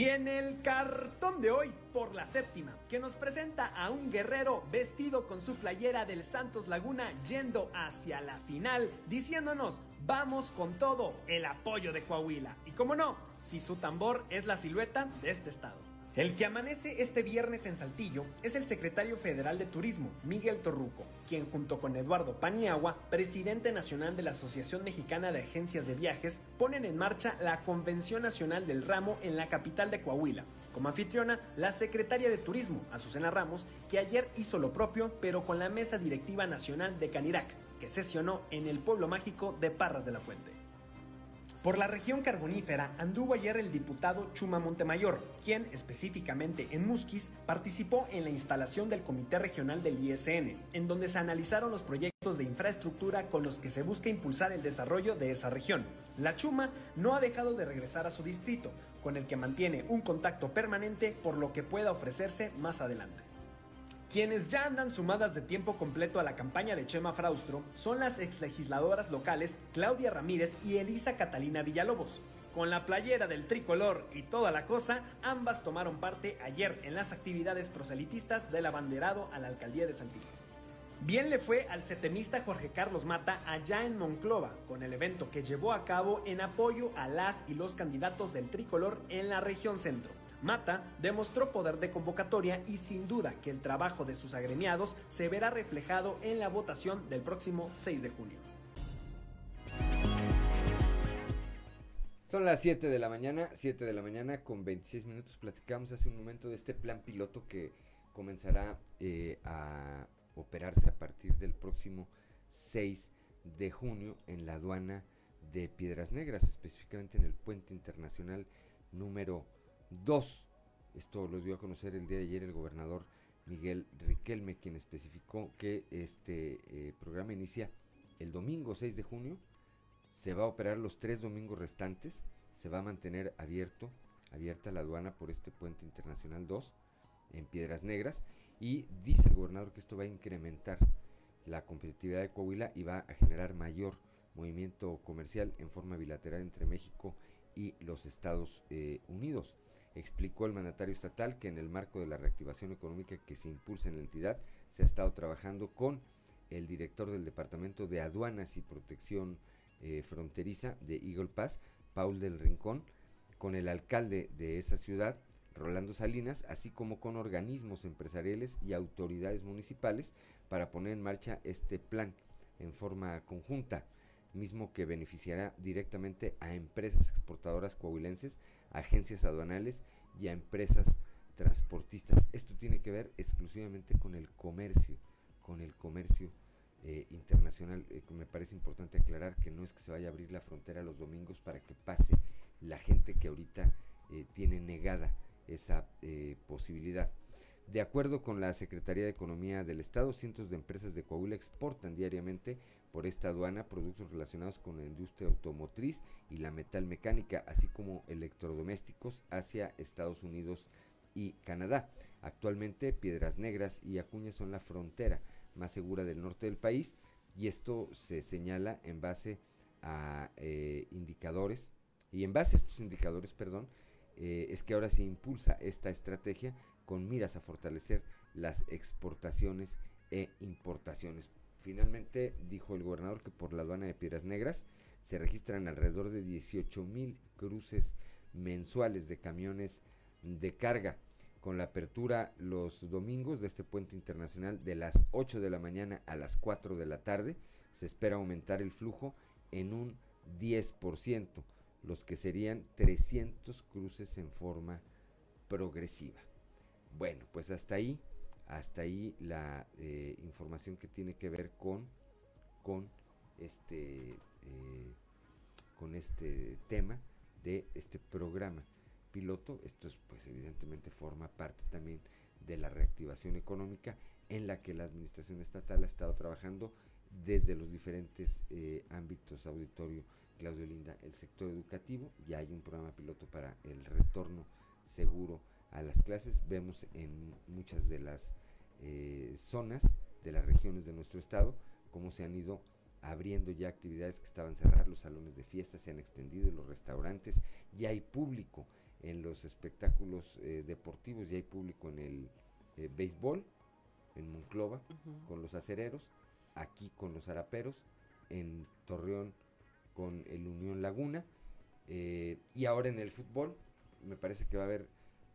Y en el cartón de hoy, por la séptima, que nos presenta a un guerrero vestido con su playera del Santos Laguna yendo hacia la final, diciéndonos, vamos con todo, el apoyo de Coahuila. Y como no, si su tambor es la silueta de este estado. El que amanece este viernes en Saltillo es el secretario federal de Turismo, Miguel Torruco, quien junto con Eduardo Paniagua, presidente nacional de la Asociación Mexicana de Agencias de Viajes, ponen en marcha la Convención Nacional del Ramo en la capital de Coahuila. Como anfitriona, la secretaria de Turismo, Azucena Ramos, que ayer hizo lo propio, pero con la Mesa Directiva Nacional de Canirac, que sesionó en el pueblo mágico de Parras de la Fuente. Por la región carbonífera anduvo ayer el diputado Chuma Montemayor, quien específicamente en Musquis participó en la instalación del Comité Regional del ISN, en donde se analizaron los proyectos de infraestructura con los que se busca impulsar el desarrollo de esa región. La Chuma no ha dejado de regresar a su distrito, con el que mantiene un contacto permanente por lo que pueda ofrecerse más adelante. Quienes ya andan sumadas de tiempo completo a la campaña de Chema Fraustro son las exlegisladoras locales Claudia Ramírez y Elisa Catalina Villalobos. Con la playera del tricolor y toda la cosa, ambas tomaron parte ayer en las actividades proselitistas del abanderado a la alcaldía de Santiago. Bien le fue al setemista Jorge Carlos Mata allá en Monclova, con el evento que llevó a cabo en apoyo a las y los candidatos del tricolor en la región centro. Mata demostró poder de convocatoria y sin duda que el trabajo de sus agremiados se verá reflejado en la votación del próximo 6 de junio. Son las 7 de la mañana, 7 de la mañana con 26 minutos. Platicamos hace un momento de este plan piloto que comenzará eh, a operarse a partir del próximo 6 de junio en la aduana de Piedras Negras, específicamente en el puente internacional número 2. Esto lo dio a conocer el día de ayer el gobernador Miguel Riquelme, quien especificó que este eh, programa inicia el domingo 6 de junio, se va a operar los tres domingos restantes, se va a mantener abierto, abierta la aduana por este puente internacional 2 en Piedras Negras y dice el gobernador que esto va a incrementar la competitividad de Coahuila y va a generar mayor movimiento comercial en forma bilateral entre México y los Estados eh, Unidos. Explicó el mandatario estatal que en el marco de la reactivación económica que se impulsa en la entidad se ha estado trabajando con el director del Departamento de Aduanas y Protección eh, Fronteriza de Eagle Pass, Paul del Rincón, con el alcalde de esa ciudad, Rolando Salinas, así como con organismos empresariales y autoridades municipales para poner en marcha este plan en forma conjunta, mismo que beneficiará directamente a empresas exportadoras coahuilenses, agencias aduanales y a empresas transportistas. Esto tiene que ver exclusivamente con el comercio, con el comercio eh, internacional. Eh, me parece importante aclarar que no es que se vaya a abrir la frontera los domingos para que pase la gente que ahorita eh, tiene negada esa posibilidad. De acuerdo con la Secretaría de Economía del Estado, cientos de empresas de Coahuila exportan diariamente por esta aduana productos relacionados con la industria automotriz y la metalmecánica, así como electrodomésticos hacia Estados Unidos y Canadá. Actualmente Piedras Negras y Acuña son la frontera más segura del norte del país y esto se señala en base a eh, indicadores y en base a estos indicadores, perdón, eh, es que ahora se impulsa esta estrategia con miras a fortalecer las exportaciones e importaciones. Finalmente dijo el gobernador que por la aduana de Piedras Negras se registran alrededor de 18 mil cruces mensuales de camiones de carga con la apertura los domingos de este puente internacional de las 8 de la mañana a las 4 de la tarde. Se espera aumentar el flujo en un 10%, los que serían 300 cruces en forma progresiva. Bueno, pues hasta ahí, hasta ahí la eh, información que tiene que ver con, con este, eh, con este tema de este programa piloto. Esto es, pues evidentemente forma parte también de la reactivación económica en la que la administración estatal ha estado trabajando desde los diferentes eh, ámbitos auditorio Claudio Linda, el sector educativo, ya hay un programa piloto para el retorno seguro a las clases, vemos en muchas de las eh, zonas de las regiones de nuestro estado cómo se han ido abriendo ya actividades que estaban cerradas, los salones de fiesta se han extendido, los restaurantes, ya hay público en los espectáculos eh, deportivos, ya hay público en el eh, béisbol, en Monclova, con los acereros, aquí con los araperos, en Torreón con el Unión Laguna, eh, y ahora en el fútbol, me parece que va a haber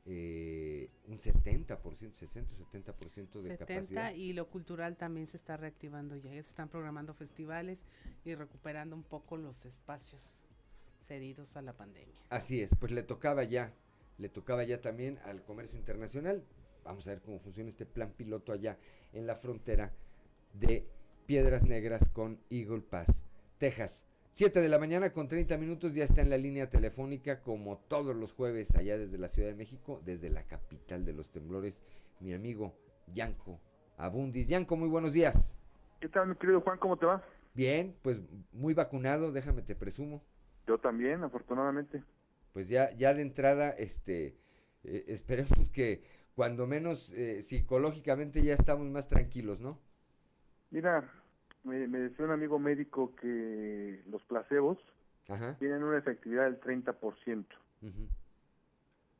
un 70%, 60-70% de 70 capacidad. Y lo cultural también se está reactivando ya, se están programando festivales y recuperando un poco los espacios cedidos a la pandemia. Así es, pues le tocaba ya, le tocaba ya también al comercio internacional. Vamos a ver cómo funciona este plan piloto allá en la frontera de Piedras Negras con Eagle Pass, Texas. 7 de la mañana con 30 minutos ya está en la línea telefónica como todos los jueves allá desde la Ciudad de México, desde la capital de los temblores, mi amigo Yanko Abundis. Yanko, muy buenos días. ¿Qué tal, mi querido Juan? ¿Cómo te va? Bien, pues muy vacunado, déjame te presumo. Yo también, afortunadamente. Pues ya, ya de entrada, este, eh, esperemos que cuando menos eh, psicológicamente ya estamos más tranquilos, ¿no? Mira, me, decía un amigo médico que los placebos tienen una efectividad del 30%.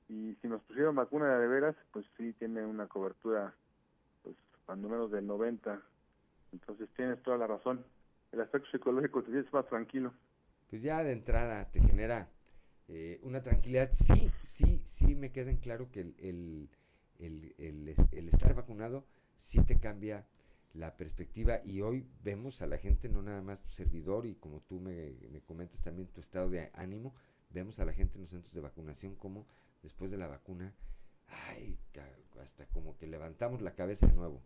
Y si nos pusieron vacuna de veras, pues sí tiene una cobertura, pues cuando menos del 90. Entonces tienes toda la razón. El aspecto psicológico te sientes más tranquilo pues ya de entrada te genera eh, una tranquilidad. Sí, sí, sí me queda en claro que el, el, estar vacunado sí te cambia la perspectiva y hoy vemos a la gente, no nada más tu servidor y como tú me, me comentas también tu estado de ánimo, vemos a la gente en los centros de vacunación como después de la vacuna, ay, hasta como que levantamos la cabeza de nuevo.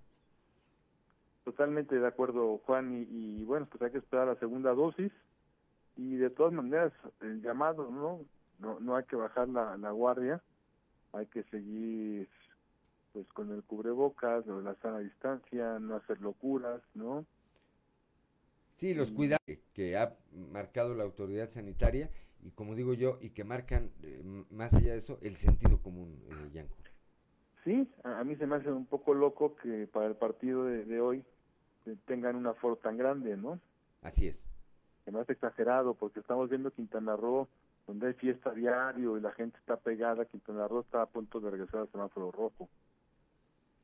Totalmente de acuerdo, Juan, y, y bueno, pues hay que esperar la segunda dosis y de todas maneras el llamado no no no hay que bajar la guardia hay que seguir pues con el cubrebocas o la sana distancia no hacer locuras no sí los cuidados que ha marcado la autoridad sanitaria y como digo yo y que marcan eh, más allá de eso el sentido común eh, Yanko. Sí a, mí se me hace un poco loco que para el partido de, de hoy eh, tengan una aforo tan grande no así es. Que no es exagerado, porque estamos viendo Quintana Roo, donde hay fiesta diario y la gente está pegada, Quintana Roo está a punto de regresar al semáforo rojo.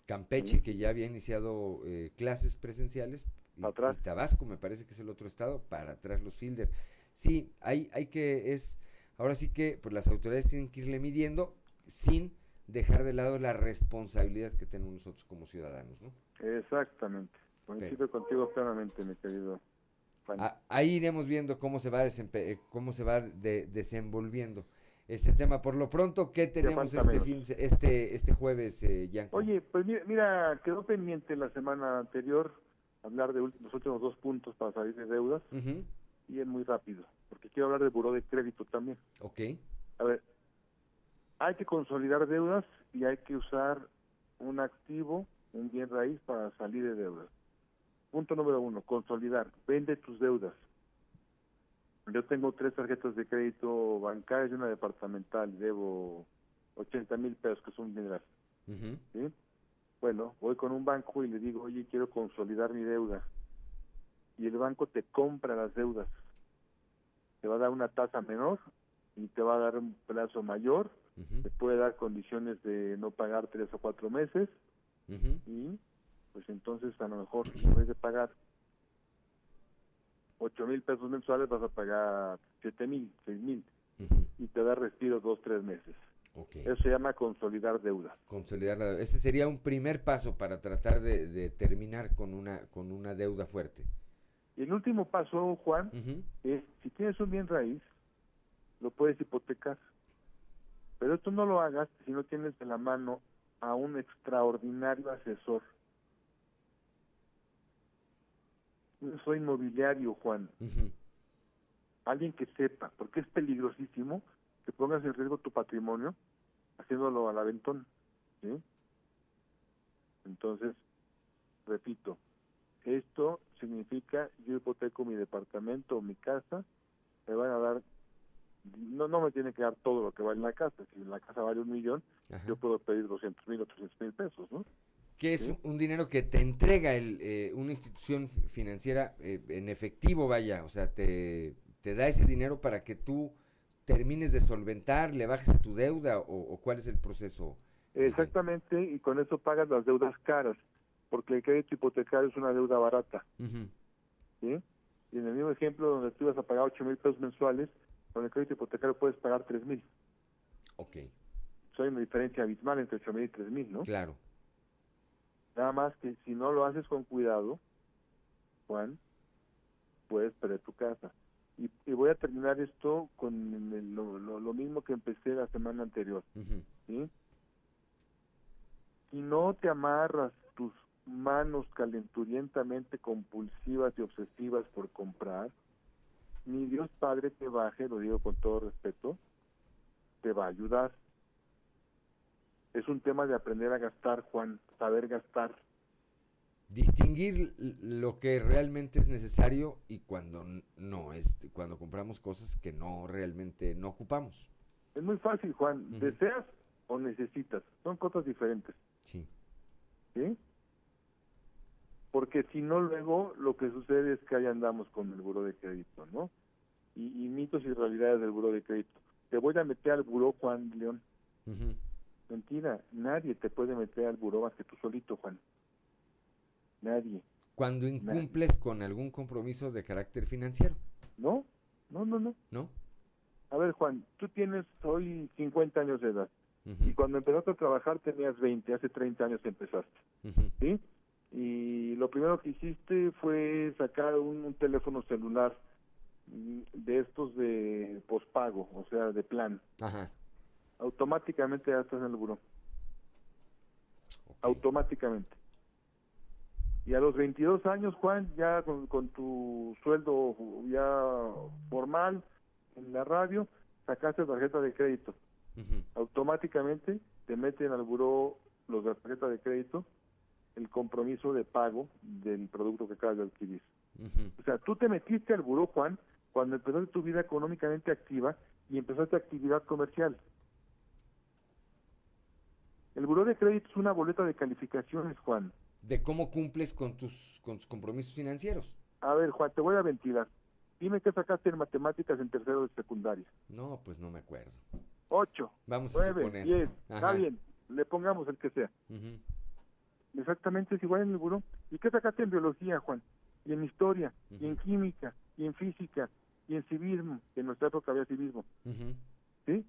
Campeche, que ya había iniciado eh, clases presenciales, y, y Tabasco me parece que es el otro estado, para atrás los Fielder. Sí, hay, hay que, es, ahora sí que pues las autoridades tienen que irle midiendo sin dejar de lado la responsabilidad que tenemos nosotros como ciudadanos, ¿no? Exactamente. Coincido contigo plenamente, mi querido Juan. Ah, ahí iremos viendo cómo se va eh, cómo se va de, desenvolviendo este tema. Por lo pronto, ¿qué tenemos este fin, este este jueves, eh, Oye, pues mira, quedó pendiente la semana anterior hablar de los últimos dos puntos para salir de deudas y es muy rápido, porque quiero hablar del buró de crédito también. Ok. A ver, hay que consolidar deudas y hay que usar un activo, un bien raíz para salir de deudas. Punto número uno, consolidar. Vende tus deudas. Yo tengo tres tarjetas de crédito bancarias y una departamental. Debo 80 mil pesos, que es un dinero. ¿Sí? Bueno, voy con un banco y le digo, oye, quiero consolidar mi deuda. Y el banco te compra las deudas. Te va a dar una tasa menor y te va a dar un plazo mayor. Te puede dar condiciones de no pagar tres o cuatro meses. Y pues entonces a lo mejor en vez de pagar 8 mil pesos mensuales vas a pagar 7 mil, 6 mil y te da respiro dos, tres meses. Eso se llama consolidar deuda. Consolidar la Ese sería un primer paso para tratar de, terminar con una, con una deuda fuerte. Y el último paso, Juan, es si tienes un bien raíz, lo puedes hipotecar. Pero esto no lo hagas si no tienes de la mano a un extraordinario asesor. Soy inmobiliario, Juan. Alguien que sepa, porque es peligrosísimo que pongas en riesgo tu patrimonio haciéndolo al aventón. ¿sí? Entonces, repito, esto significa yo hipoteco mi departamento o mi casa, me van a dar no no me tiene que dar todo lo que vale la casa. Si la casa vale un millón, yo puedo pedir 200 mil o 300 mil pesos, ¿no? Que es un dinero que te entrega el, eh, una institución financiera eh, en efectivo, vaya, o sea, te, te da ese dinero para que tú termines de solventar, le bajes a tu deuda o, cuál es el proceso. Exactamente, y con eso pagas las deudas caras, porque el crédito hipotecario es una deuda barata. ¿sí? Y en el mismo ejemplo donde tú ibas a pagar 8 mil pesos mensuales, con el crédito hipotecario puedes pagar tres mil. Ok. hay una diferencia abismal entre ocho mil y tres mil, ¿no? Claro. Nada más que si no lo haces con cuidado, Juan, puedes perder tu casa. Y, voy a terminar esto con lo, mismo que empecé la semana anterior. ¿sí? Si no te amarras tus manos calenturientamente compulsivas y obsesivas por comprar, ni Dios Padre te baje, lo digo con todo respeto, te va a ayudar. Es un tema de aprender a gastar, Juan, saber gastar. Distinguir lo que realmente es necesario y cuando no, es cuando compramos cosas que no realmente no ocupamos. Es muy fácil, Juan. ¿Deseas o necesitas? Son cosas diferentes. Sí. ¿Sí? porque si no luego lo que sucede es que ahí andamos con el buro de crédito, ¿no? Y, mitos y realidades del buro de crédito. Te voy a meter al buró, Juan León. Mentira, nadie te puede meter al buró más que tú solito, Juan. Nadie. Cuando incumples con algún compromiso de carácter financiero. No, no, no, no. ¿No? A ver, Juan, tú tienes hoy 50 años de edad. Y cuando empezaste a trabajar tenías 20, hace 30 años empezaste. ¿Sí? y lo primero que hiciste fue sacar un, teléfono celular mm, de estos de pospago, o sea, de plan. Ajá. Automáticamente ya estás en el buró. Automáticamente. Y a los 22 años, Juan, ya con, tu sueldo ya formal en la radio, sacaste tarjeta de crédito. Automáticamente te meten al buró los de tarjeta de crédito el compromiso de pago del producto que acabas de adquirir. O sea, tú te metiste al buró, Juan, cuando empezaste tu vida económicamente activa y empezaste actividad comercial. El buró de crédito es una boleta de calificaciones, Juan. De cómo cumples con tus, con tus compromisos financieros. A ver, Juan, te voy a ventilar. Dime qué sacaste en matemáticas en tercero de secundaria. No, pues no me acuerdo. Ocho. Vamos a suponer. diez. Está bien, le pongamos el que sea. Exactamente, es igual en el buró. ¿Y qué sacaste en biología, Juan? y en historia, y en química, y en física, y en civismo, que en nuestra época había civismo. ¿Sí?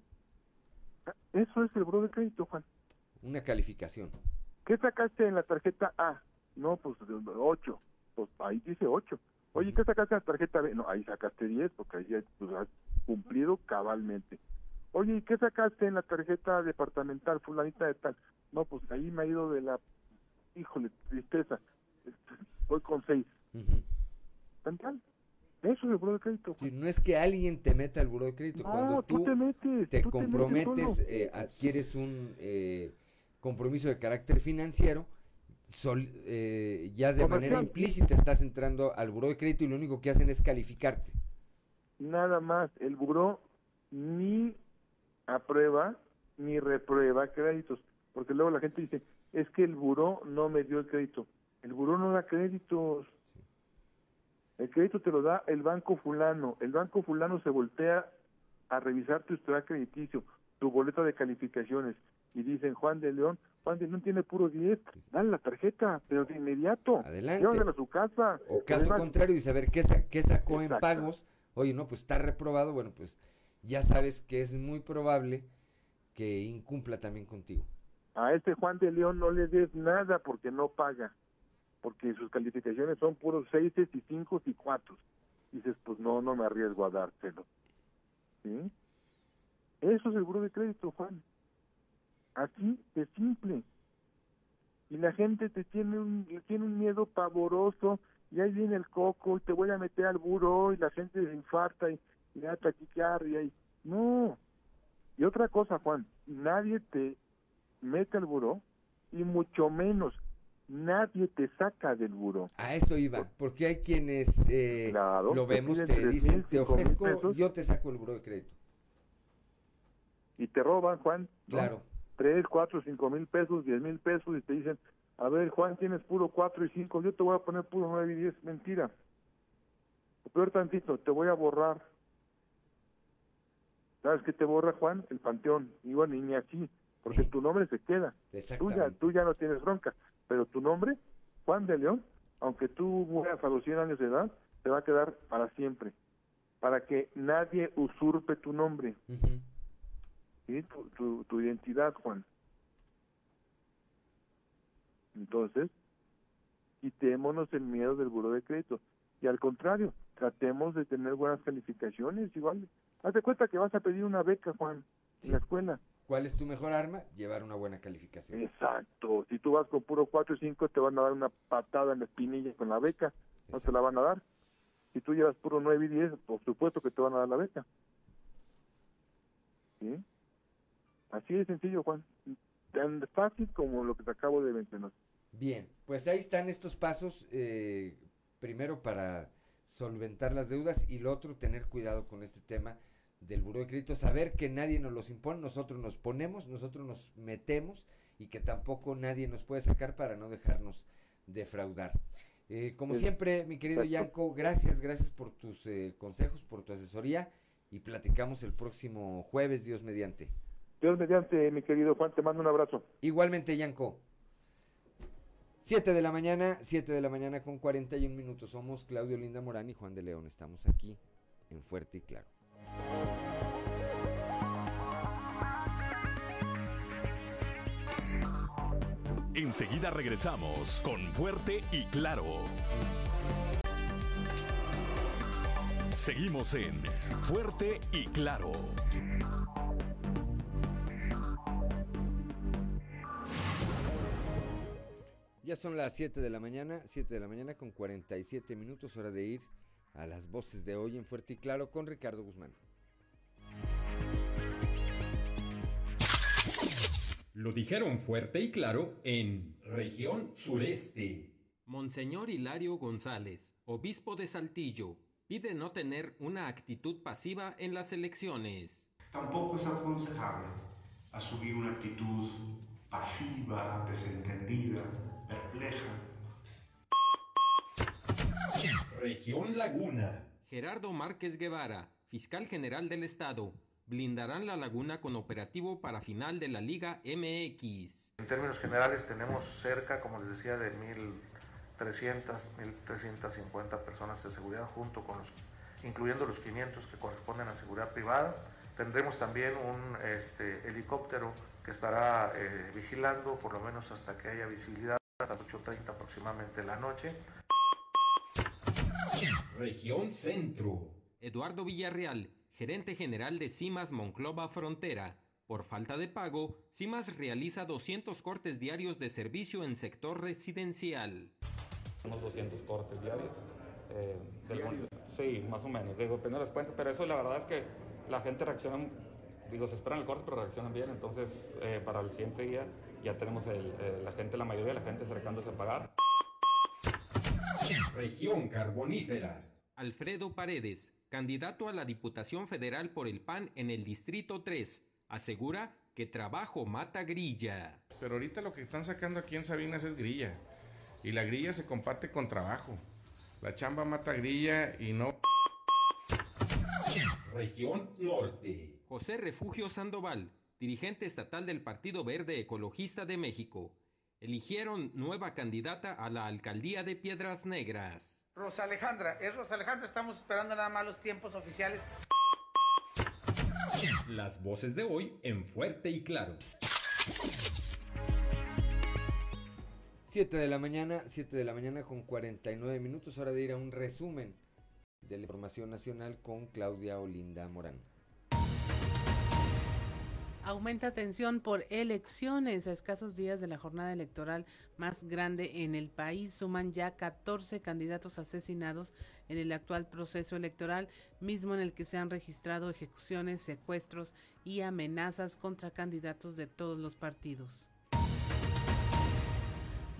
Eso es el buro de crédito, Juan. Una calificación. ¿Qué sacaste en la tarjeta A? No, pues 8. Pues ahí dice 8. Oye, ¿qué sacaste en la tarjeta B? No, ahí sacaste 10 porque ahí ya pues, has cumplido cabalmente. Oye, ¿y qué sacaste en la tarjeta departamental, fulanita de tal? No, pues ahí me ha ido de la, híjole, tristeza. Voy con 6. ¿Tan tal? Eso es el buro de crédito. no es que alguien te meta al buro de crédito. No, Cuando tú, te metes. te tú comprometes, te metes solo. eh, adquieres un eh, compromiso de carácter financiero, sol- eh, ya de manera implícita estás entrando al buro de crédito y lo único que hacen es calificarte. Nada más. El buró ni aprueba ni reprueba créditos. Porque luego la gente dice, es que el buró no me dio el crédito. El buró no da créditos. El crédito te lo da el banco fulano. El banco fulano se voltea a revisar tu historial crediticio, tu boleta de calificaciones. Y dicen, Juan de León, Juan de León tiene puro 10. Dale la tarjeta, pero de inmediato. Adelante. A su casa. O caso Además, contrario, y saber qué, sa- qué sacó en pagos. Oye, no, pues está reprobado. Bueno, pues ya sabes que es muy probable que incumpla también contigo. a este Juan de León no le des nada porque no paga, porque sus calificaciones son puros seises y cinco y cuatro. Dices, pues no, no me arriesgo a dárselo. ¿Sí? Eso es el buro de crédito, Juan. Así de simple. Y la gente te tiene un, tiene un miedo pavoroso, y ahí viene el coco, y te voy a meter al buro, y la gente se infarta, y, y da taquicardia, y... No. Y otra cosa, Juan, nadie te mete al buró y mucho menos nadie te saca del buró. A eso iba, porque hay quienes eh, Claro, lo vemos, te 3,000, dicen, te 5,000 ofrezco, pesos. yo te saco el buro de crédito. Y te roban, Juan. ¿no? Claro. Tres, cuatro, cinco mil pesos, diez mil pesos y te dicen, a ver, Juan, tienes puro cuatro y cinco, yo te voy a poner puro nueve y diez. Mentira. O peor tantito, te voy a borrar. ¿Sabes qué te borra, Juan? El panteón. Y bueno, ni así, porque tu nombre se queda. Tú ya, tú ya no tienes bronca, pero tu nombre, Juan de León, aunque tú mueras a los 100 años de edad, te va a quedar para siempre, para que nadie usurpe tu nombre, ¿sí? tu, tu, tu identidad, Juan. Entonces, quitémonos el miedo del buro de crédito y al contrario, tratemos de tener buenas calificaciones, igual. Hazte cuenta que vas a pedir una beca, Juan, en la escuela. ¿Cuál es tu mejor arma? Llevar una buena calificación. Exacto. Si tú vas con puro 4 y 5, te van a dar una patada en la espinilla con la beca. No te la van a dar. Si tú llevas puro 9 y 10, por supuesto que te van a dar la beca. ¿Sí? Así de sencillo, Juan. Tan fácil como lo que te acabo de mencionar. Bien, pues ahí están estos pasos, eh, primero para solventar las deudas y lo otro, tener cuidado con este tema del buro de crédito, saber que nadie nos los impone, nosotros nos ponemos, nosotros nos metemos y que tampoco nadie nos puede sacar para no dejarnos defraudar. Eh, como siempre, mi querido. Yanko, gracias, gracias por tus eh, consejos, por tu asesoría y platicamos el próximo jueves, Dios mediante. Dios mediante, mi querido Juan, te mando un abrazo. Igualmente, Yanko. 7 de la mañana, 7 de la mañana con 41 minutos. Somos Claudio Linda Morán y Juan de León. Estamos aquí en Fuerte y Claro. Enseguida regresamos con Fuerte y Claro. Seguimos en Fuerte y Claro. Ya son las 7 de la mañana, 7 de la mañana con 47 minutos. Hora de ir a las voces de hoy en Fuerte y Claro con Ricardo Guzmán. Lo dijeron fuerte y claro en región sureste. Monseñor Hilario González, obispo de Saltillo, pide no tener una actitud pasiva en las elecciones. Tampoco es aconsejable asumir una actitud pasiva, desentendida, perpleja. Región Laguna. Gerardo Márquez Guevara, fiscal general del Estado, blindarán la laguna con operativo para final de la Liga MX. En términos generales tenemos cerca, como les decía, de mil 300, 1.350 personas de seguridad junto con los, incluyendo los 500 que corresponden a seguridad privada. Tendremos también un este, helicóptero que estará eh, vigilando por lo menos hasta que haya visibilidad hasta las 8.30 aproximadamente de la noche. Región Centro. Eduardo Villarreal, gerente general de CIMAS Monclova Frontera. Por falta de pago, CIMAS realiza 200 cortes diarios de servicio en sector residencial. Unos 200 cortes diarios. Eh, del- sí, más o menos. Digo, depende de las cuentas, pero eso la verdad es que la gente reacciona, digo, se esperan el corte, pero reaccionan bien. Entonces, eh, para el siguiente día ya tenemos el- eh, la gente, la mayoría de la gente acercándose a pagar. Región Carbonífera. Alfredo Paredes, candidato a la Diputación Federal por el PAN en el Distrito 3, asegura que trabajo mata grilla. Pero ahorita lo que están sacando aquí en Sabinas es grilla. Y la grilla se comparte con trabajo. La chamba mata grilla y no. Región Norte. José Refugio Sandoval, dirigente estatal del Partido Verde Ecologista de México. Eligieron nueva candidata a la alcaldía de Piedras Negras. Rosa Alejandra, es Rosa Alejandra, estamos esperando nada más los tiempos oficiales. Las voces de hoy en Fuerte y Claro. 7 de la mañana, 7 de la mañana con 49 minutos, hora de ir a un resumen de la información nacional con Claudia Olinda Morán. Aumenta tensión por elecciones. A escasos días de la jornada electoral más grande en el país, suman ya 14 candidatos asesinados en el actual proceso electoral, mismo en el que se han registrado ejecuciones, secuestros y amenazas contra candidatos de todos los partidos.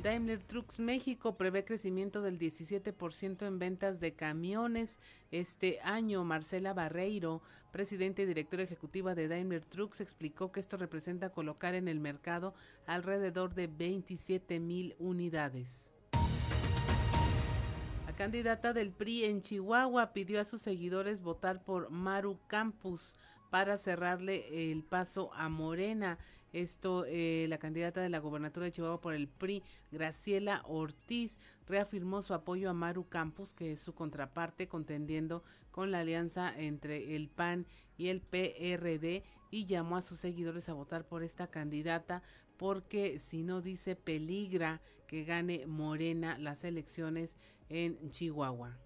Daimler Trucks México prevé crecimiento del 17% en ventas de camiones este año. Marcela Barreiro, presidenta y directora ejecutiva de Daimler Trucks, explicó que esto representa colocar en el mercado alrededor de 27 mil unidades. La candidata del PRI en Chihuahua pidió a sus seguidores votar por Maru Campus para cerrarle el paso a Morena. Esto, eh, la candidata de la gobernatura de Chihuahua por el PRI, Graciela Ortiz, reafirmó su apoyo a Maru Campus, que es su contraparte, contendiendo con la alianza entre el PAN y el PRD, y llamó a sus seguidores a votar por esta candidata, porque si no dice peligra que gane Morena las elecciones en Chihuahua.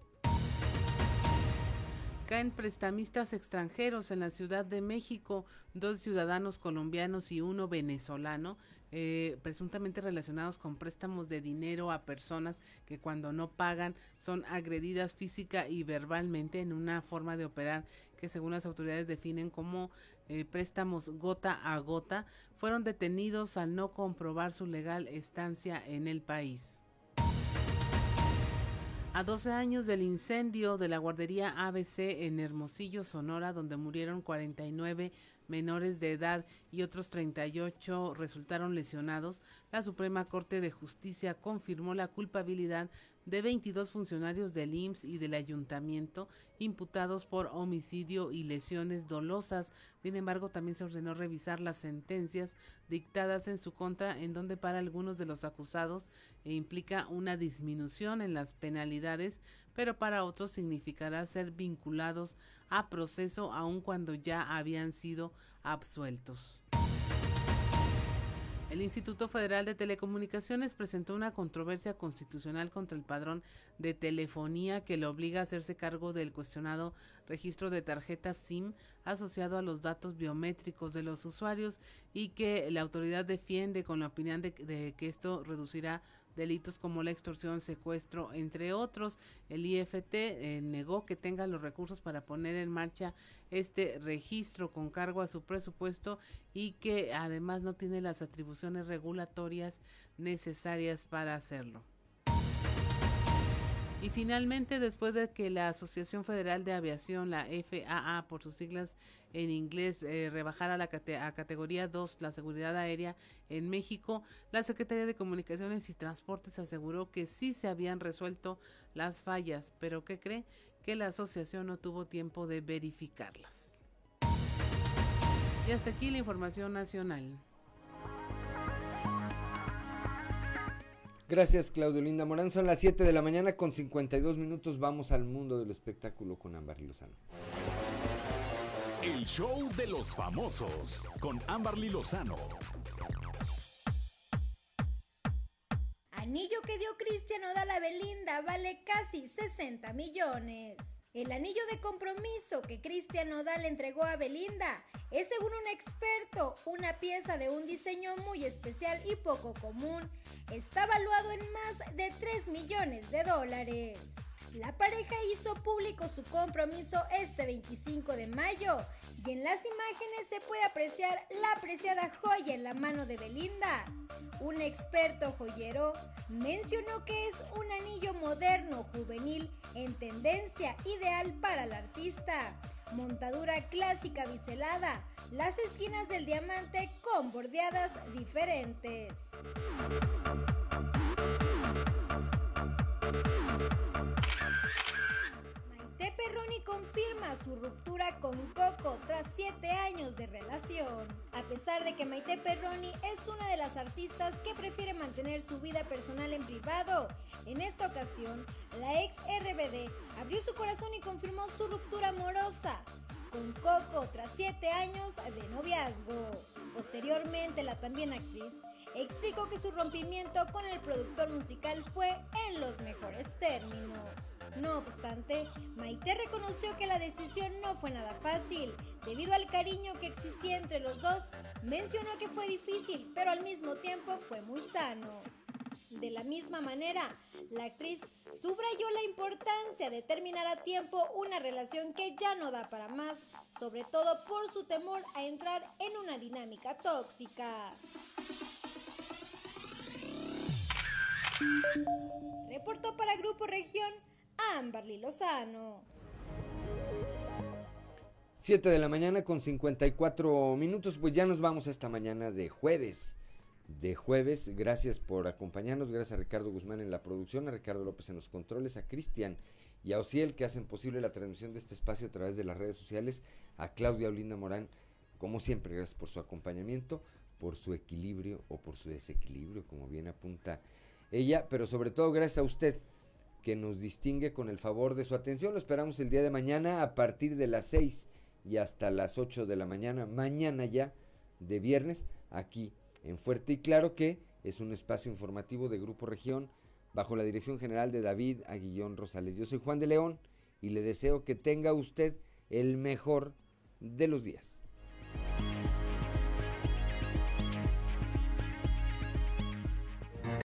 Caen prestamistas extranjeros en la Ciudad de México, dos ciudadanos colombianos y uno venezolano, eh, presuntamente relacionados con préstamos de dinero a personas que cuando no pagan son agredidas física y verbalmente en una forma de operar que según las autoridades definen como eh, préstamos gota a gota, fueron detenidos al no comprobar su legal estancia en el país. A 12 años del incendio de la guardería ABC en Hermosillo, Sonora, donde murieron 49 menores de edad y otros 38 resultaron lesionados, la Suprema Corte de Justicia confirmó la culpabilidad de 22 funcionarios del IMSS y del ayuntamiento imputados por homicidio y lesiones dolosas. Sin embargo, también se ordenó revisar las sentencias dictadas en su contra, en donde para algunos de los acusados implica una disminución en las penalidades, pero para otros significará ser vinculados a proceso aun cuando ya habían sido absueltos. El Instituto Federal de Telecomunicaciones presentó una controversia constitucional contra el padrón de telefonía que le obliga a hacerse cargo del cuestionado registro de tarjetas SIM asociado a los datos biométricos de los usuarios y que la autoridad defiende con la opinión de, de que esto reducirá delitos como la extorsión, secuestro, entre otros. El IFT eh, negó que tenga los recursos para poner en marcha este registro con cargo a su presupuesto y que además no tiene las atribuciones regulatorias necesarias para hacerlo. Y finalmente, después de que la Asociación Federal de Aviación, la FAA por sus siglas en inglés, eh, rebajara la a categoría 2 la seguridad aérea en México, la Secretaría de Comunicaciones y Transportes aseguró que sí se habían resuelto las fallas, pero ¿qué cree? Que la asociación no tuvo tiempo de verificarlas. Y hasta aquí la información nacional. Gracias, Claudio Linda Morán. Son las 7 de la mañana con 52 minutos. Vamos al mundo del espectáculo con Ámbar Lozano. El show de los famosos con Amberly Lozano. Anillo que dio Cristian Odal a Belinda vale casi 60 millones. El anillo de compromiso que Cristian Nodal entregó a Belinda es, según un experto, una pieza de un diseño muy especial y poco común. Está valuado en más de 3 millones de dólares. La pareja hizo público su compromiso este 25 de mayo y en las imágenes se puede apreciar la apreciada joya en la mano de Belinda. Un experto joyero mencionó que es un anillo moderno juvenil en tendencia ideal para el artista. Montadura clásica biselada, las esquinas del diamante con bordeadas diferentes. Perroni confirma su ruptura con Coco tras 7 años de relación. A pesar de que Maite Perroni es una de las artistas que prefiere mantener su vida personal en privado, en esta ocasión, la ex RBD abrió su corazón y confirmó su ruptura amorosa con Coco tras 7 años de noviazgo. Posteriormente, la también actriz explicó que su rompimiento con el productor musical fue en los mejores términos. No obstante, Maite reconoció que la decisión no fue nada fácil. Debido al cariño que existía entre los dos, mencionó que fue difícil, pero al mismo tiempo fue muy sano. De la misma manera, la actriz subrayó la importancia de terminar a tiempo una relación que ya no da para más, sobre todo por su temor a entrar en una dinámica tóxica. Reportó para Grupo Región Amberly Lozano. 7 de la mañana con 54 minutos, pues ya nos vamos esta mañana de jueves. De jueves, gracias por acompañarnos, gracias a Ricardo Guzmán en la producción, a Ricardo López en los controles, a Cristian y a Ociel que hacen posible la transmisión de este espacio a través de las redes sociales, a Claudia Olinda Morán, como siempre, gracias por su acompañamiento, por su equilibrio o por su desequilibrio, como bien apunta ella, pero sobre todo gracias a usted que nos distingue con el favor de su atención. Lo esperamos el día de mañana a partir de las 6 y hasta las 8 de la mañana, mañana ya de viernes, aquí en Fuerte y Claro que es un espacio informativo de Grupo Región bajo la dirección general de David Aguillón Rosales. Yo soy Juan de León y le deseo que tenga usted el mejor de los días.